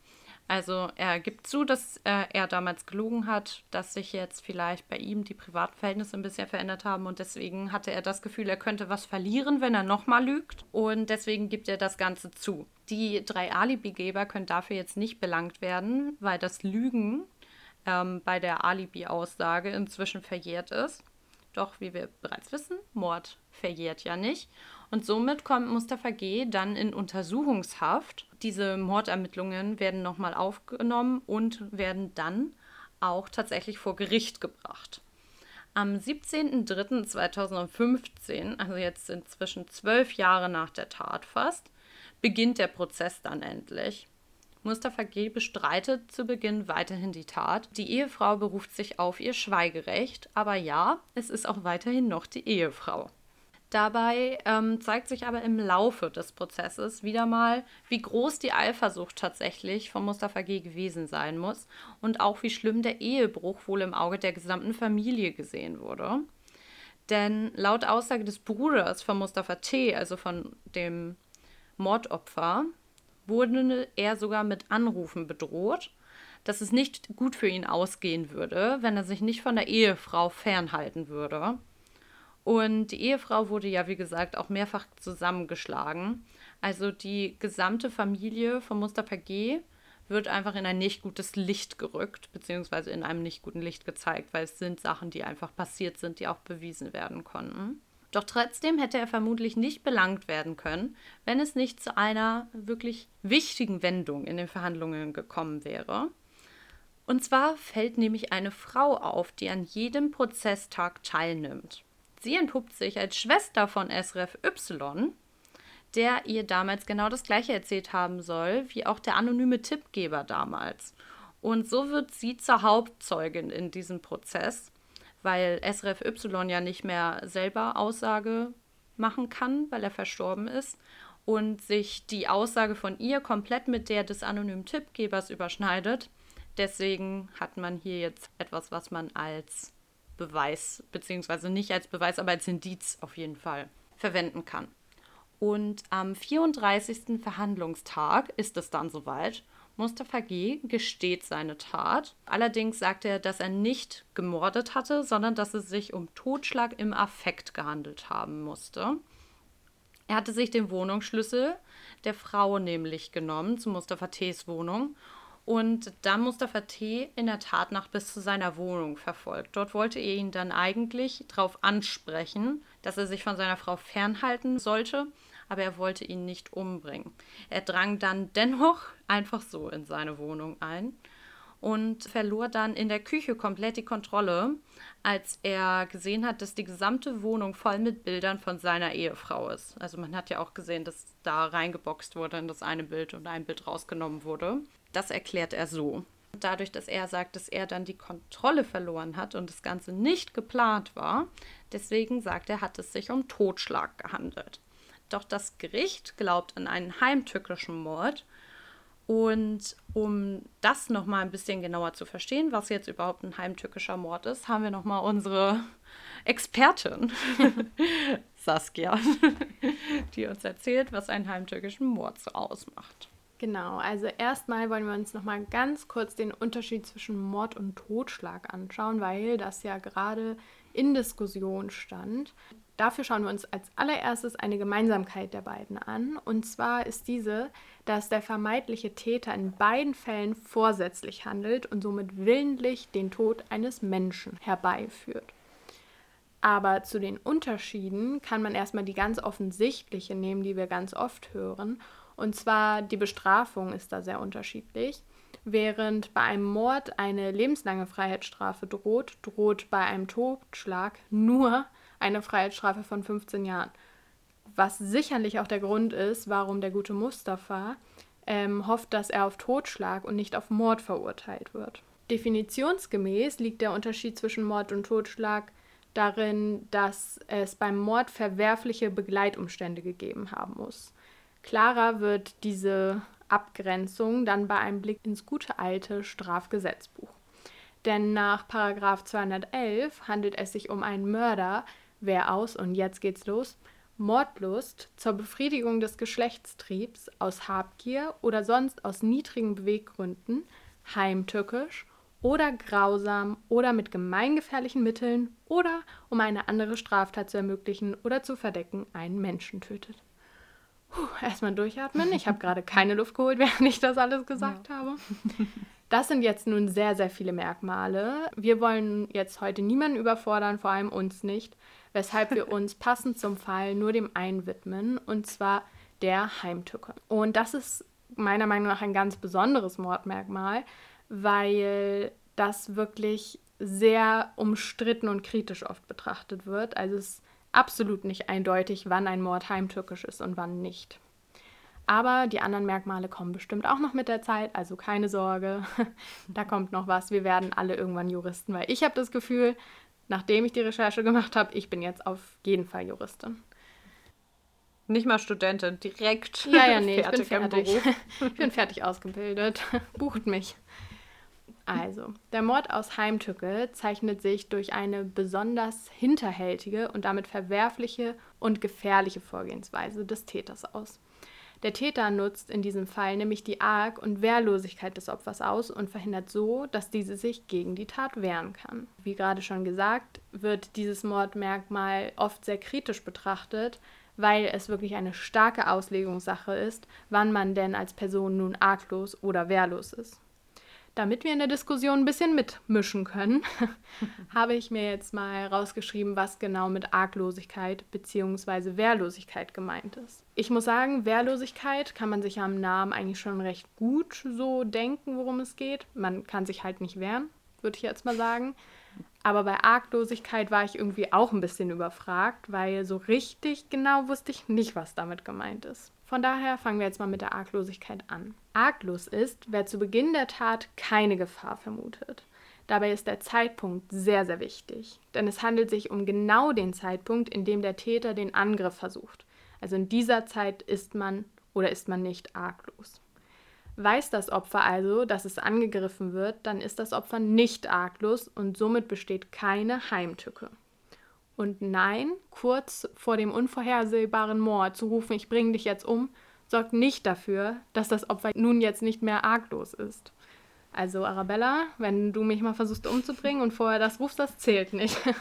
Also er gibt zu, dass äh, er damals gelogen hat, dass sich jetzt vielleicht bei ihm die Privatverhältnisse ein bisschen verändert haben und deswegen hatte er das Gefühl, er könnte was verlieren, wenn er nochmal lügt und deswegen gibt er das Ganze zu. Die drei Alibigeber können dafür jetzt nicht belangt werden, weil das Lügen ähm, bei der Alibi-Aussage inzwischen verjährt ist. Doch wie wir bereits wissen, Mord verjährt ja nicht. Und somit kommt Mustafa G. dann in Untersuchungshaft. Diese Mordermittlungen werden nochmal aufgenommen und werden dann auch tatsächlich vor Gericht gebracht. Am 17.03.2015, also jetzt inzwischen zwölf Jahre nach der Tat fast, beginnt der Prozess dann endlich. Mustafa G. bestreitet zu Beginn weiterhin die Tat. Die Ehefrau beruft sich auf ihr Schweigerecht, aber ja, es ist auch weiterhin noch die Ehefrau. Dabei ähm, zeigt sich aber im Laufe des Prozesses wieder mal, wie groß die Eifersucht tatsächlich von Mustafa G. gewesen sein muss und auch wie schlimm der Ehebruch wohl im Auge der gesamten Familie gesehen wurde. Denn laut Aussage des Bruders von Mustafa T., also von dem Mordopfer, wurde er sogar mit Anrufen bedroht, dass es nicht gut für ihn ausgehen würde, wenn er sich nicht von der Ehefrau fernhalten würde. Und die Ehefrau wurde ja, wie gesagt, auch mehrfach zusammengeschlagen. Also die gesamte Familie von Mustafa G. wird einfach in ein nicht gutes Licht gerückt, beziehungsweise in einem nicht guten Licht gezeigt, weil es sind Sachen, die einfach passiert sind, die auch bewiesen werden konnten. Doch trotzdem hätte er vermutlich nicht belangt werden können, wenn es nicht zu einer wirklich wichtigen Wendung in den Verhandlungen gekommen wäre. Und zwar fällt nämlich eine Frau auf, die an jedem Prozesstag teilnimmt. Sie entpuppt sich als Schwester von Esref Y, der ihr damals genau das gleiche erzählt haben soll, wie auch der anonyme Tippgeber damals. Und so wird sie zur Hauptzeugin in diesem Prozess, weil Esref Y ja nicht mehr selber Aussage machen kann, weil er verstorben ist und sich die Aussage von ihr komplett mit der des anonymen Tippgebers überschneidet Deswegen hat man hier jetzt etwas, was man als Beweis, beziehungsweise nicht als Beweis, aber als Indiz auf jeden Fall verwenden kann. Und am 34. Verhandlungstag ist es dann soweit. Mustafa G. gesteht seine Tat. Allerdings sagt er, dass er nicht gemordet hatte, sondern dass es sich um Totschlag im Affekt gehandelt haben musste. Er hatte sich den Wohnungsschlüssel der Frau nämlich genommen, zu Mustafa T.s Wohnung, und dann Mustafa T. in der Tat nach bis zu seiner Wohnung verfolgt. Dort wollte er ihn dann eigentlich darauf ansprechen, dass er sich von seiner Frau fernhalten sollte, aber er wollte ihn nicht umbringen. Er drang dann dennoch einfach so in seine Wohnung ein und verlor dann in der Küche komplett die Kontrolle, als er gesehen hat, dass die gesamte Wohnung voll mit Bildern von seiner Ehefrau ist. Also man hat ja auch gesehen, dass da reingeboxt wurde in das eine Bild und ein Bild rausgenommen wurde. Das erklärt er so. Dadurch, dass er sagt, dass er dann die Kontrolle verloren hat und das Ganze nicht geplant war, deswegen sagt er, hat es sich um Totschlag gehandelt. Doch das Gericht glaubt an einen heimtückischen Mord. Und um das nochmal ein bisschen genauer zu verstehen, was jetzt überhaupt ein heimtückischer Mord ist, haben wir nochmal unsere Expertin, Saskia, die uns erzählt, was einen heimtückischen Mord so ausmacht. Genau, also erstmal wollen wir uns nochmal ganz kurz den Unterschied zwischen Mord und Totschlag anschauen, weil das ja gerade in Diskussion stand. Dafür schauen wir uns als allererstes eine Gemeinsamkeit der beiden an. Und zwar ist diese, dass der vermeintliche Täter in beiden Fällen vorsätzlich handelt und somit willentlich den Tod eines Menschen herbeiführt. Aber zu den Unterschieden kann man erstmal die ganz offensichtliche nehmen, die wir ganz oft hören. Und zwar die Bestrafung ist da sehr unterschiedlich. Während bei einem Mord eine lebenslange Freiheitsstrafe droht, droht bei einem Totschlag nur eine Freiheitsstrafe von 15 Jahren. Was sicherlich auch der Grund ist, warum der gute Mustafa ähm, hofft, dass er auf Totschlag und nicht auf Mord verurteilt wird. Definitionsgemäß liegt der Unterschied zwischen Mord und Totschlag darin, dass es beim Mord verwerfliche Begleitumstände gegeben haben muss. Klarer wird diese Abgrenzung dann bei einem Blick ins gute alte Strafgesetzbuch. Denn nach 211 handelt es sich um einen Mörder, wer aus, und jetzt geht's los, Mordlust zur Befriedigung des Geschlechtstriebs aus Habgier oder sonst aus niedrigen Beweggründen, heimtückisch oder grausam oder mit gemeingefährlichen Mitteln oder um eine andere Straftat zu ermöglichen oder zu verdecken einen Menschen tötet. Puh, erstmal durchatmen. Ich habe gerade keine Luft geholt, während ich das alles gesagt ja. habe. Das sind jetzt nun sehr, sehr viele Merkmale. Wir wollen jetzt heute niemanden überfordern, vor allem uns nicht, weshalb wir uns passend zum Fall nur dem einen widmen, und zwar der Heimtücke. Und das ist meiner Meinung nach ein ganz besonderes Mordmerkmal, weil das wirklich sehr umstritten und kritisch oft betrachtet wird. Also es absolut nicht eindeutig, wann ein Mord heimtückisch ist und wann nicht. Aber die anderen Merkmale kommen bestimmt auch noch mit der Zeit, also keine Sorge, da kommt noch was. Wir werden alle irgendwann Juristen, weil ich habe das Gefühl, nachdem ich die Recherche gemacht habe, ich bin jetzt auf jeden Fall Juristin. Nicht mal Studentin, direkt. Ja, ja, nee, ich bin fertig. ich bin fertig ausgebildet. Bucht mich. Also, der Mord aus Heimtücke zeichnet sich durch eine besonders hinterhältige und damit verwerfliche und gefährliche Vorgehensweise des Täters aus. Der Täter nutzt in diesem Fall nämlich die Arg- und Wehrlosigkeit des Opfers aus und verhindert so, dass diese sich gegen die Tat wehren kann. Wie gerade schon gesagt, wird dieses Mordmerkmal oft sehr kritisch betrachtet, weil es wirklich eine starke Auslegungssache ist, wann man denn als Person nun arglos oder wehrlos ist. Damit wir in der Diskussion ein bisschen mitmischen können, habe ich mir jetzt mal rausgeschrieben, was genau mit Arglosigkeit bzw. Wehrlosigkeit gemeint ist. Ich muss sagen, Wehrlosigkeit kann man sich am Namen eigentlich schon recht gut so denken, worum es geht. Man kann sich halt nicht wehren, würde ich jetzt mal sagen. Aber bei Arglosigkeit war ich irgendwie auch ein bisschen überfragt, weil so richtig genau wusste ich nicht, was damit gemeint ist. Von daher fangen wir jetzt mal mit der Arglosigkeit an. Arglos ist, wer zu Beginn der Tat keine Gefahr vermutet. Dabei ist der Zeitpunkt sehr, sehr wichtig, denn es handelt sich um genau den Zeitpunkt, in dem der Täter den Angriff versucht. Also in dieser Zeit ist man oder ist man nicht arglos. Weiß das Opfer also, dass es angegriffen wird, dann ist das Opfer nicht arglos und somit besteht keine Heimtücke. Und nein, kurz vor dem unvorhersehbaren Mord zu rufen, ich bringe dich jetzt um, sorgt nicht dafür, dass das Opfer nun jetzt nicht mehr arglos ist. Also Arabella, wenn du mich mal versuchst umzubringen und vorher das rufst, das zählt nicht.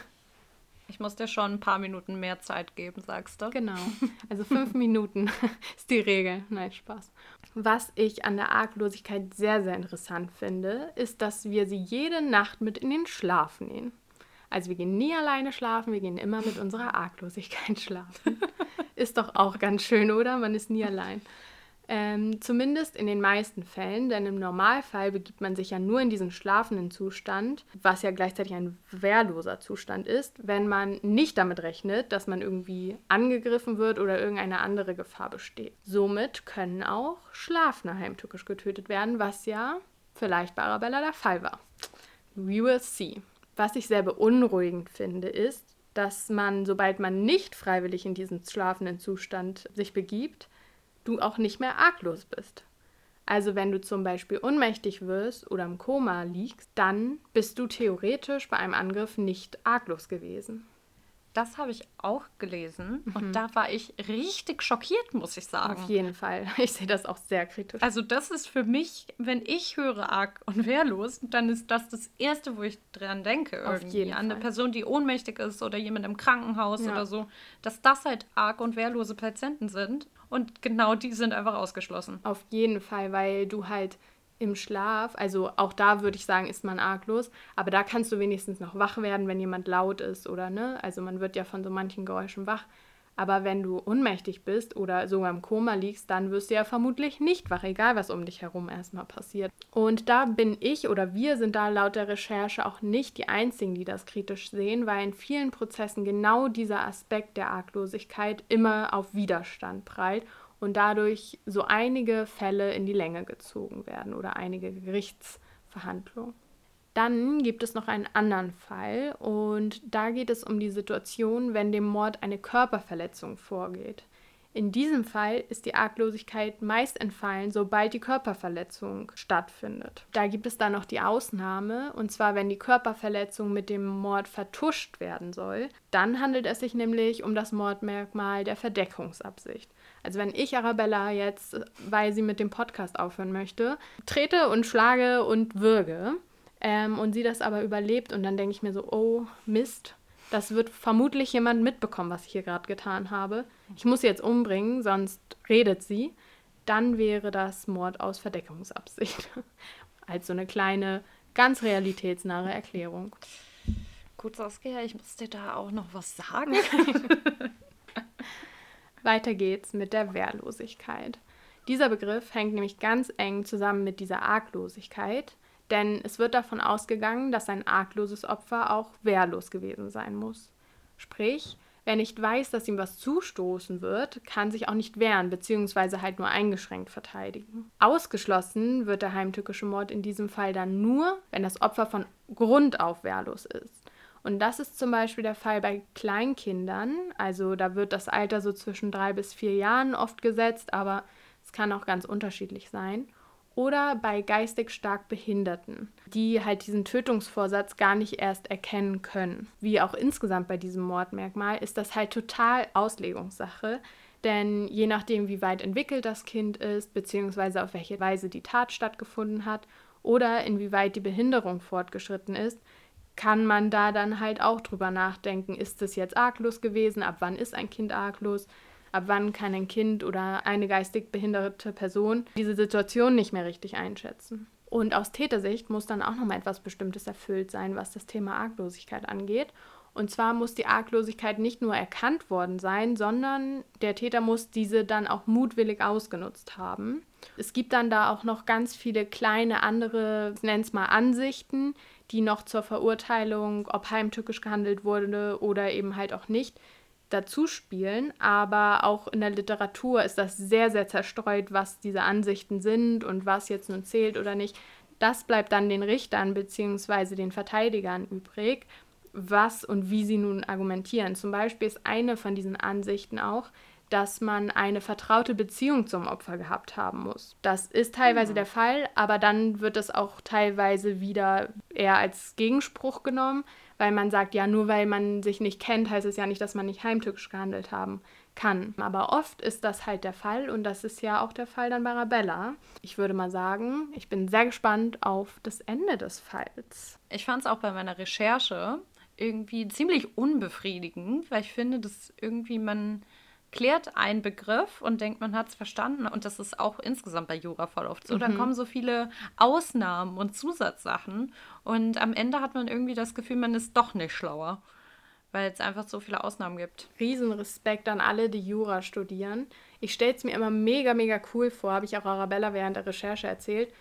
Ich muss dir schon ein paar Minuten mehr Zeit geben, sagst du? Genau. Also fünf Minuten ist die Regel. Nein, Spaß. Was ich an der Arglosigkeit sehr, sehr interessant finde, ist, dass wir sie jede Nacht mit in den Schlaf nehmen. Also wir gehen nie alleine schlafen, wir gehen immer mit unserer Arglosigkeit schlafen. ist doch auch ganz schön, oder? Man ist nie allein. Ähm, zumindest in den meisten Fällen, denn im Normalfall begibt man sich ja nur in diesen schlafenden Zustand, was ja gleichzeitig ein wehrloser Zustand ist, wenn man nicht damit rechnet, dass man irgendwie angegriffen wird oder irgendeine andere Gefahr besteht. Somit können auch Schlafende heimtückisch getötet werden, was ja vielleicht bei Arabella der Fall war. We will see. Was ich sehr beunruhigend finde, ist, dass man, sobald man nicht freiwillig in diesen schlafenden Zustand sich begibt, du auch nicht mehr arglos bist. Also wenn du zum Beispiel ohnmächtig wirst oder im Koma liegst, dann bist du theoretisch bei einem Angriff nicht arglos gewesen. Das habe ich auch gelesen mhm. und da war ich richtig schockiert, muss ich sagen. Auf jeden Fall. Ich sehe das auch sehr kritisch. Also das ist für mich, wenn ich höre arg und wehrlos, dann ist das das Erste, wo ich dran denke. Irgendwie. Auf jeden An eine Person, die ohnmächtig ist oder jemand im Krankenhaus ja. oder so, dass das halt arg und wehrlose Patienten sind. Und genau die sind einfach ausgeschlossen. Auf jeden Fall, weil du halt im Schlaf, also auch da würde ich sagen, ist man arglos, aber da kannst du wenigstens noch wach werden, wenn jemand laut ist oder ne, also man wird ja von so manchen Geräuschen wach. Aber wenn du ohnmächtig bist oder sogar im Koma liegst, dann wirst du ja vermutlich nicht wach, egal was um dich herum erstmal passiert. Und da bin ich oder wir sind da laut der Recherche auch nicht die Einzigen, die das kritisch sehen, weil in vielen Prozessen genau dieser Aspekt der Arglosigkeit immer auf Widerstand prallt und dadurch so einige Fälle in die Länge gezogen werden oder einige Gerichtsverhandlungen. Dann gibt es noch einen anderen Fall und da geht es um die Situation, wenn dem Mord eine Körperverletzung vorgeht. In diesem Fall ist die Arglosigkeit meist entfallen, sobald die Körperverletzung stattfindet. Da gibt es dann noch die Ausnahme, und zwar wenn die Körperverletzung mit dem Mord vertuscht werden soll. Dann handelt es sich nämlich um das Mordmerkmal der Verdeckungsabsicht. Also wenn ich Arabella jetzt, weil sie mit dem Podcast aufhören möchte, trete und schlage und würge ähm, und sie das aber überlebt und dann denke ich mir so, oh Mist, das wird vermutlich jemand mitbekommen, was ich hier gerade getan habe. Ich muss sie jetzt umbringen, sonst redet sie. Dann wäre das Mord aus Verdeckungsabsicht. Als so eine kleine, ganz realitätsnahe Erklärung. Gut, Saskia, ich muss dir da auch noch was sagen. Weiter geht's mit der Wehrlosigkeit. Dieser Begriff hängt nämlich ganz eng zusammen mit dieser Arglosigkeit, denn es wird davon ausgegangen, dass ein argloses Opfer auch wehrlos gewesen sein muss. Sprich, wer nicht weiß, dass ihm was zustoßen wird, kann sich auch nicht wehren bzw. halt nur eingeschränkt verteidigen. Ausgeschlossen wird der heimtückische Mord in diesem Fall dann nur, wenn das Opfer von Grund auf wehrlos ist. Und das ist zum Beispiel der Fall bei Kleinkindern. Also da wird das Alter so zwischen drei bis vier Jahren oft gesetzt, aber es kann auch ganz unterschiedlich sein. Oder bei geistig stark Behinderten, die halt diesen Tötungsvorsatz gar nicht erst erkennen können. Wie auch insgesamt bei diesem Mordmerkmal ist das halt total Auslegungssache. Denn je nachdem, wie weit entwickelt das Kind ist, beziehungsweise auf welche Weise die Tat stattgefunden hat oder inwieweit die Behinderung fortgeschritten ist, kann man da dann halt auch drüber nachdenken, ist es jetzt arglos gewesen, ab wann ist ein Kind arglos. Ab wann kann ein Kind oder eine geistig behinderte Person diese Situation nicht mehr richtig einschätzen. Und aus Tätersicht muss dann auch nochmal etwas Bestimmtes erfüllt sein, was das Thema Arglosigkeit angeht. Und zwar muss die Arglosigkeit nicht nur erkannt worden sein, sondern der Täter muss diese dann auch mutwillig ausgenutzt haben. Es gibt dann da auch noch ganz viele kleine andere, ich nenne es mal Ansichten, die noch zur Verurteilung, ob heimtückisch gehandelt wurde oder eben halt auch nicht, dazu spielen. Aber auch in der Literatur ist das sehr, sehr zerstreut, was diese Ansichten sind und was jetzt nun zählt oder nicht. Das bleibt dann den Richtern bzw. den Verteidigern übrig, was und wie sie nun argumentieren. Zum Beispiel ist eine von diesen Ansichten auch, dass man eine vertraute Beziehung zum Opfer gehabt haben muss. Das ist teilweise mhm. der Fall, aber dann wird es auch teilweise wieder eher als Gegenspruch genommen, weil man sagt, ja, nur weil man sich nicht kennt, heißt es ja nicht, dass man nicht heimtückisch gehandelt haben kann. Aber oft ist das halt der Fall und das ist ja auch der Fall dann bei Arabella. Ich würde mal sagen, ich bin sehr gespannt auf das Ende des Falls. Ich fand es auch bei meiner Recherche irgendwie ziemlich unbefriedigend, weil ich finde, dass irgendwie man klärt einen Begriff und denkt, man hat es verstanden. Und das ist auch insgesamt bei Jura voll oft so. Mhm. Dann kommen so viele Ausnahmen und Zusatzsachen. Und am Ende hat man irgendwie das Gefühl, man ist doch nicht schlauer. Weil es einfach so viele Ausnahmen gibt. Riesenrespekt an alle, die Jura studieren. Ich stelle es mir immer mega, mega cool vor, habe ich auch Arabella während der Recherche erzählt.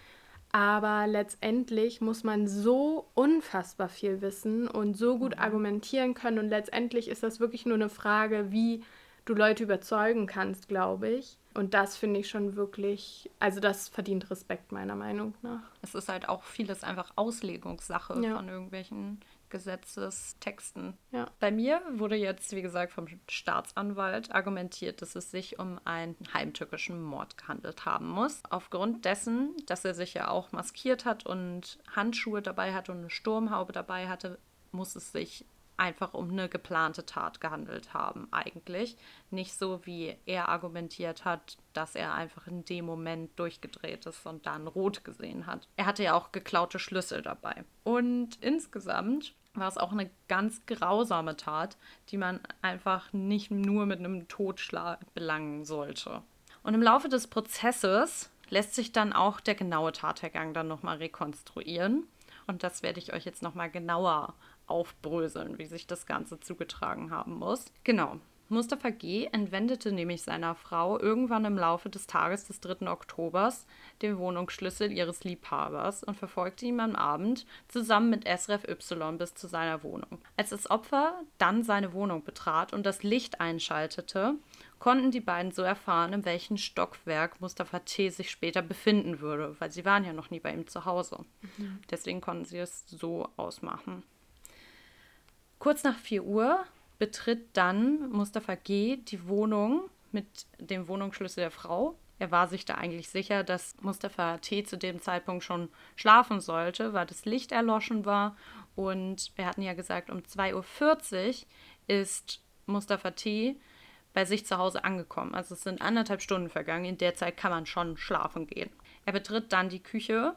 Aber letztendlich muss man so unfassbar viel wissen und so gut mhm. argumentieren können. Und letztendlich ist das wirklich nur eine Frage, wie du Leute überzeugen kannst, glaube ich. Und das finde ich schon wirklich, also das verdient Respekt meiner Meinung nach. Es ist halt auch vieles einfach Auslegungssache ja. von irgendwelchen Gesetzestexten. Ja. Bei mir wurde jetzt, wie gesagt, vom Staatsanwalt argumentiert, dass es sich um einen heimtückischen Mord gehandelt haben muss. Aufgrund dessen, dass er sich ja auch maskiert hat und Handschuhe dabei hatte und eine Sturmhaube dabei hatte, muss es sich einfach um eine geplante Tat gehandelt haben, eigentlich. Nicht so, wie er argumentiert hat, dass er einfach in dem Moment durchgedreht ist und dann rot gesehen hat. Er hatte ja auch geklaute Schlüssel dabei. Und insgesamt war es auch eine ganz grausame Tat, die man einfach nicht nur mit einem Totschlag belangen sollte. Und im Laufe des Prozesses lässt sich dann auch der genaue Tathergang dann nochmal rekonstruieren. Und das werde ich euch jetzt nochmal genauer aufbröseln, wie sich das Ganze zugetragen haben muss. Genau. Mustafa G. entwendete nämlich seiner Frau irgendwann im Laufe des Tages des 3. Oktobers den Wohnungsschlüssel ihres Liebhabers und verfolgte ihn am Abend zusammen mit Esref Y bis zu seiner Wohnung. Als das Opfer dann seine Wohnung betrat und das Licht einschaltete, konnten die beiden so erfahren, in welchem Stockwerk Mustafa T. sich später befinden würde, weil sie waren ja noch nie bei ihm zu Hause. Mhm. Deswegen konnten sie es so ausmachen. Kurz nach 4 Uhr betritt dann Mustafa G. die Wohnung mit dem Wohnungsschlüssel der Frau. Er war sich da eigentlich sicher, dass Mustafa T. zu dem Zeitpunkt schon schlafen sollte, weil das Licht erloschen war. Und wir hatten ja gesagt, um 2.40 Uhr ist Mustafa T. bei sich zu Hause angekommen. Also es sind anderthalb Stunden vergangen. In der Zeit kann man schon schlafen gehen. Er betritt dann die Küche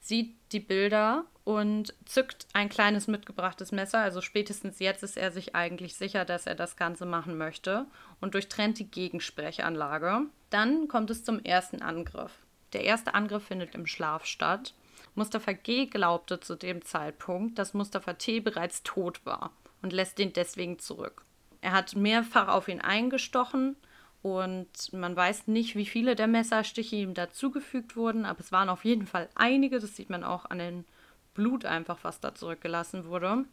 sieht die Bilder und zückt ein kleines mitgebrachtes Messer. Also spätestens jetzt ist er sich eigentlich sicher, dass er das Ganze machen möchte und durchtrennt die Gegensprechanlage. Dann kommt es zum ersten Angriff. Der erste Angriff findet im Schlaf statt. Mustafa G. glaubte zu dem Zeitpunkt, dass Mustafa T. bereits tot war und lässt ihn deswegen zurück. Er hat mehrfach auf ihn eingestochen, und man weiß nicht, wie viele der Messerstiche ihm dazugefügt wurden, aber es waren auf jeden Fall einige. Das sieht man auch an dem Blut einfach, was da zurückgelassen wurde.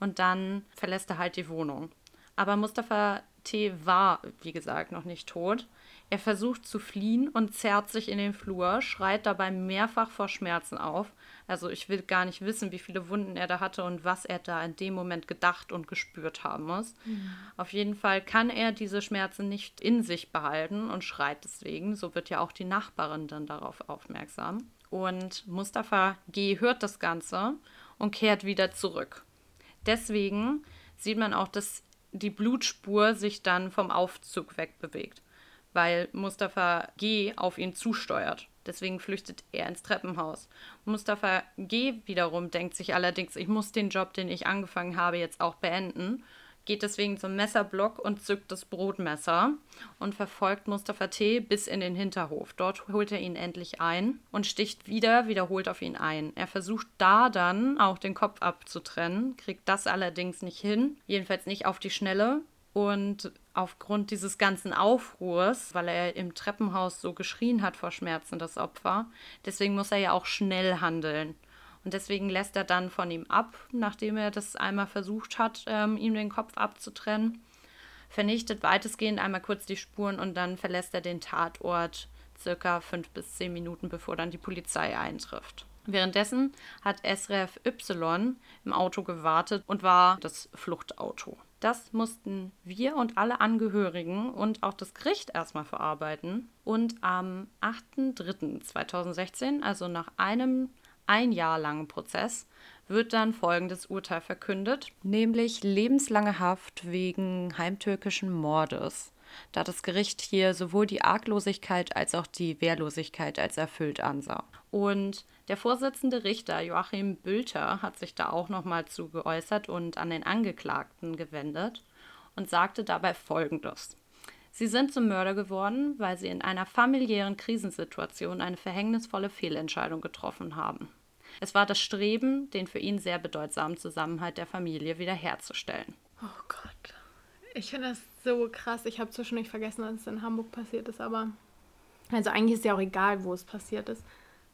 Und dann verlässt er halt die Wohnung. Aber Mustafa T. war, wie gesagt, noch nicht tot. Er versucht zu fliehen und zerrt sich in den Flur, schreit dabei mehrfach vor Schmerzen auf. Also ich will gar nicht wissen, wie viele Wunden er da hatte und was er da in dem Moment gedacht und gespürt haben muss. Mhm. Auf jeden Fall kann er diese Schmerzen nicht in sich behalten und schreit deswegen. So wird ja auch die Nachbarin dann darauf aufmerksam. Und Mustafa G. hört das Ganze und kehrt wieder zurück. Deswegen sieht man auch, dass die Blutspur sich dann vom Aufzug wegbewegt weil Mustafa G. auf ihn zusteuert. Deswegen flüchtet er ins Treppenhaus. Mustafa G. wiederum denkt sich allerdings, ich muss den Job, den ich angefangen habe, jetzt auch beenden, geht deswegen zum Messerblock und zückt das Brotmesser und verfolgt Mustafa T. bis in den Hinterhof. Dort holt er ihn endlich ein und sticht wieder wiederholt auf ihn ein. Er versucht da dann auch den Kopf abzutrennen, kriegt das allerdings nicht hin, jedenfalls nicht auf die Schnelle. Und aufgrund dieses ganzen Aufruhrs, weil er im Treppenhaus so geschrien hat vor Schmerzen, das Opfer, deswegen muss er ja auch schnell handeln. Und deswegen lässt er dann von ihm ab, nachdem er das einmal versucht hat, ähm, ihm den Kopf abzutrennen. Vernichtet weitestgehend einmal kurz die Spuren und dann verlässt er den Tatort circa fünf bis zehn Minuten, bevor dann die Polizei eintrifft. Währenddessen hat SRF Y im Auto gewartet und war das Fluchtauto. Das mussten wir und alle Angehörigen und auch das Gericht erstmal verarbeiten. Und am 8.3.2016, also nach einem ein Jahr langen Prozess wird dann folgendes Urteil verkündet, nämlich lebenslange Haft wegen heimtückischen Mordes, da das Gericht hier sowohl die Arglosigkeit als auch die Wehrlosigkeit als erfüllt ansah. Und der Vorsitzende Richter Joachim Bülter hat sich da auch nochmal zu geäußert und an den Angeklagten gewendet und sagte dabei Folgendes. Sie sind zum Mörder geworden, weil sie in einer familiären Krisensituation eine verhängnisvolle Fehlentscheidung getroffen haben. Es war das Streben, den für ihn sehr bedeutsamen Zusammenhalt der Familie wiederherzustellen. Oh Gott. Ich finde das so krass. Ich habe zwischendurch vergessen, dass es in Hamburg passiert ist, aber. Also eigentlich ist ja auch egal, wo es passiert ist.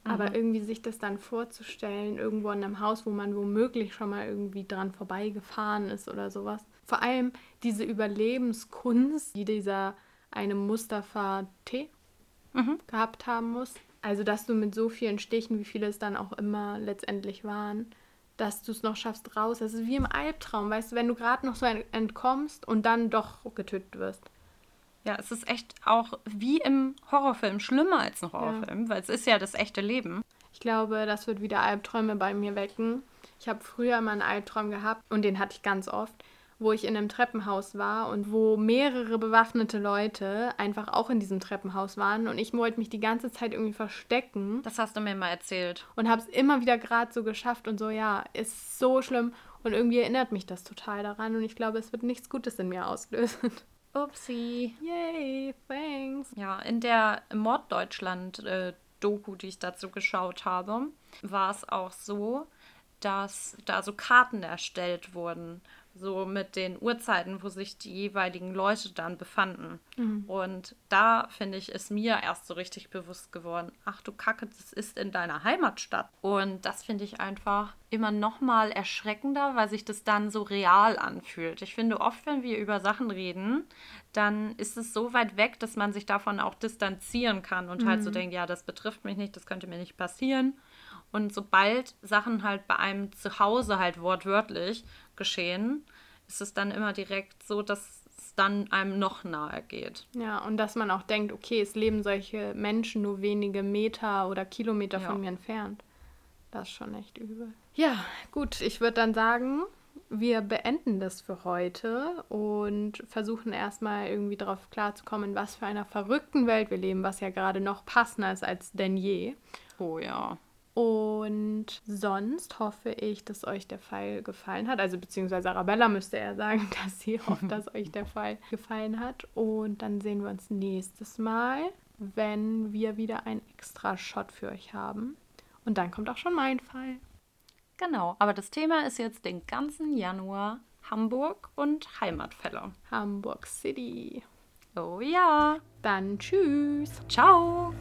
Aber mhm. irgendwie sich das dann vorzustellen, irgendwo in einem Haus, wo man womöglich schon mal irgendwie dran vorbeigefahren ist oder sowas. Vor allem diese Überlebenskunst, die dieser eine Mustafa T. Mhm. gehabt haben muss. Also, dass du mit so vielen Stichen, wie viele es dann auch immer letztendlich waren, dass du es noch schaffst raus. Das ist wie im Albtraum, weißt du, wenn du gerade noch so entkommst und dann doch getötet wirst. Ja, es ist echt auch wie im Horrorfilm, schlimmer als ein Horrorfilm, ja. weil es ist ja das echte Leben. Ich glaube, das wird wieder Albträume bei mir wecken. Ich habe früher mal einen Albtraum gehabt und den hatte ich ganz oft wo ich in einem Treppenhaus war und wo mehrere bewaffnete Leute einfach auch in diesem Treppenhaus waren und ich wollte mich die ganze Zeit irgendwie verstecken. Das hast du mir mal erzählt. Und habe es immer wieder gerade so geschafft und so, ja, ist so schlimm und irgendwie erinnert mich das total daran und ich glaube, es wird nichts Gutes in mir auslösen. Upsi. Yay, thanks. Ja, in der Morddeutschland-Doku, die ich dazu geschaut habe, war es auch so, dass da so Karten erstellt wurden so mit den Uhrzeiten, wo sich die jeweiligen Leute dann befanden. Mhm. Und da, finde ich, ist mir erst so richtig bewusst geworden, ach du Kacke, das ist in deiner Heimatstadt. Und das finde ich einfach immer noch mal erschreckender, weil sich das dann so real anfühlt. Ich finde oft, wenn wir über Sachen reden, dann ist es so weit weg, dass man sich davon auch distanzieren kann und mhm. halt so mhm. denkt, ja, das betrifft mich nicht, das könnte mir nicht passieren. Und sobald Sachen halt bei einem zu Hause halt wortwörtlich geschehen, ist es dann immer direkt so, dass es dann einem noch nahe geht. Ja, und dass man auch denkt, okay, es leben solche Menschen nur wenige Meter oder Kilometer ja. von mir entfernt. Das ist schon echt übel. Ja, gut, ich würde dann sagen, wir beenden das für heute und versuchen erstmal irgendwie darauf klarzukommen, in was für einer verrückten Welt wir leben, was ja gerade noch passender ist als denn je. Oh ja. Und sonst hoffe ich, dass euch der Fall gefallen hat. Also beziehungsweise Arabella müsste ja sagen, dass sie hofft, dass euch der Fall gefallen hat. Und dann sehen wir uns nächstes Mal, wenn wir wieder einen extra Shot für euch haben. Und dann kommt auch schon mein Fall. Genau, aber das Thema ist jetzt den ganzen Januar Hamburg und Heimatfälle. Hamburg City. Oh ja. Dann tschüss. Ciao.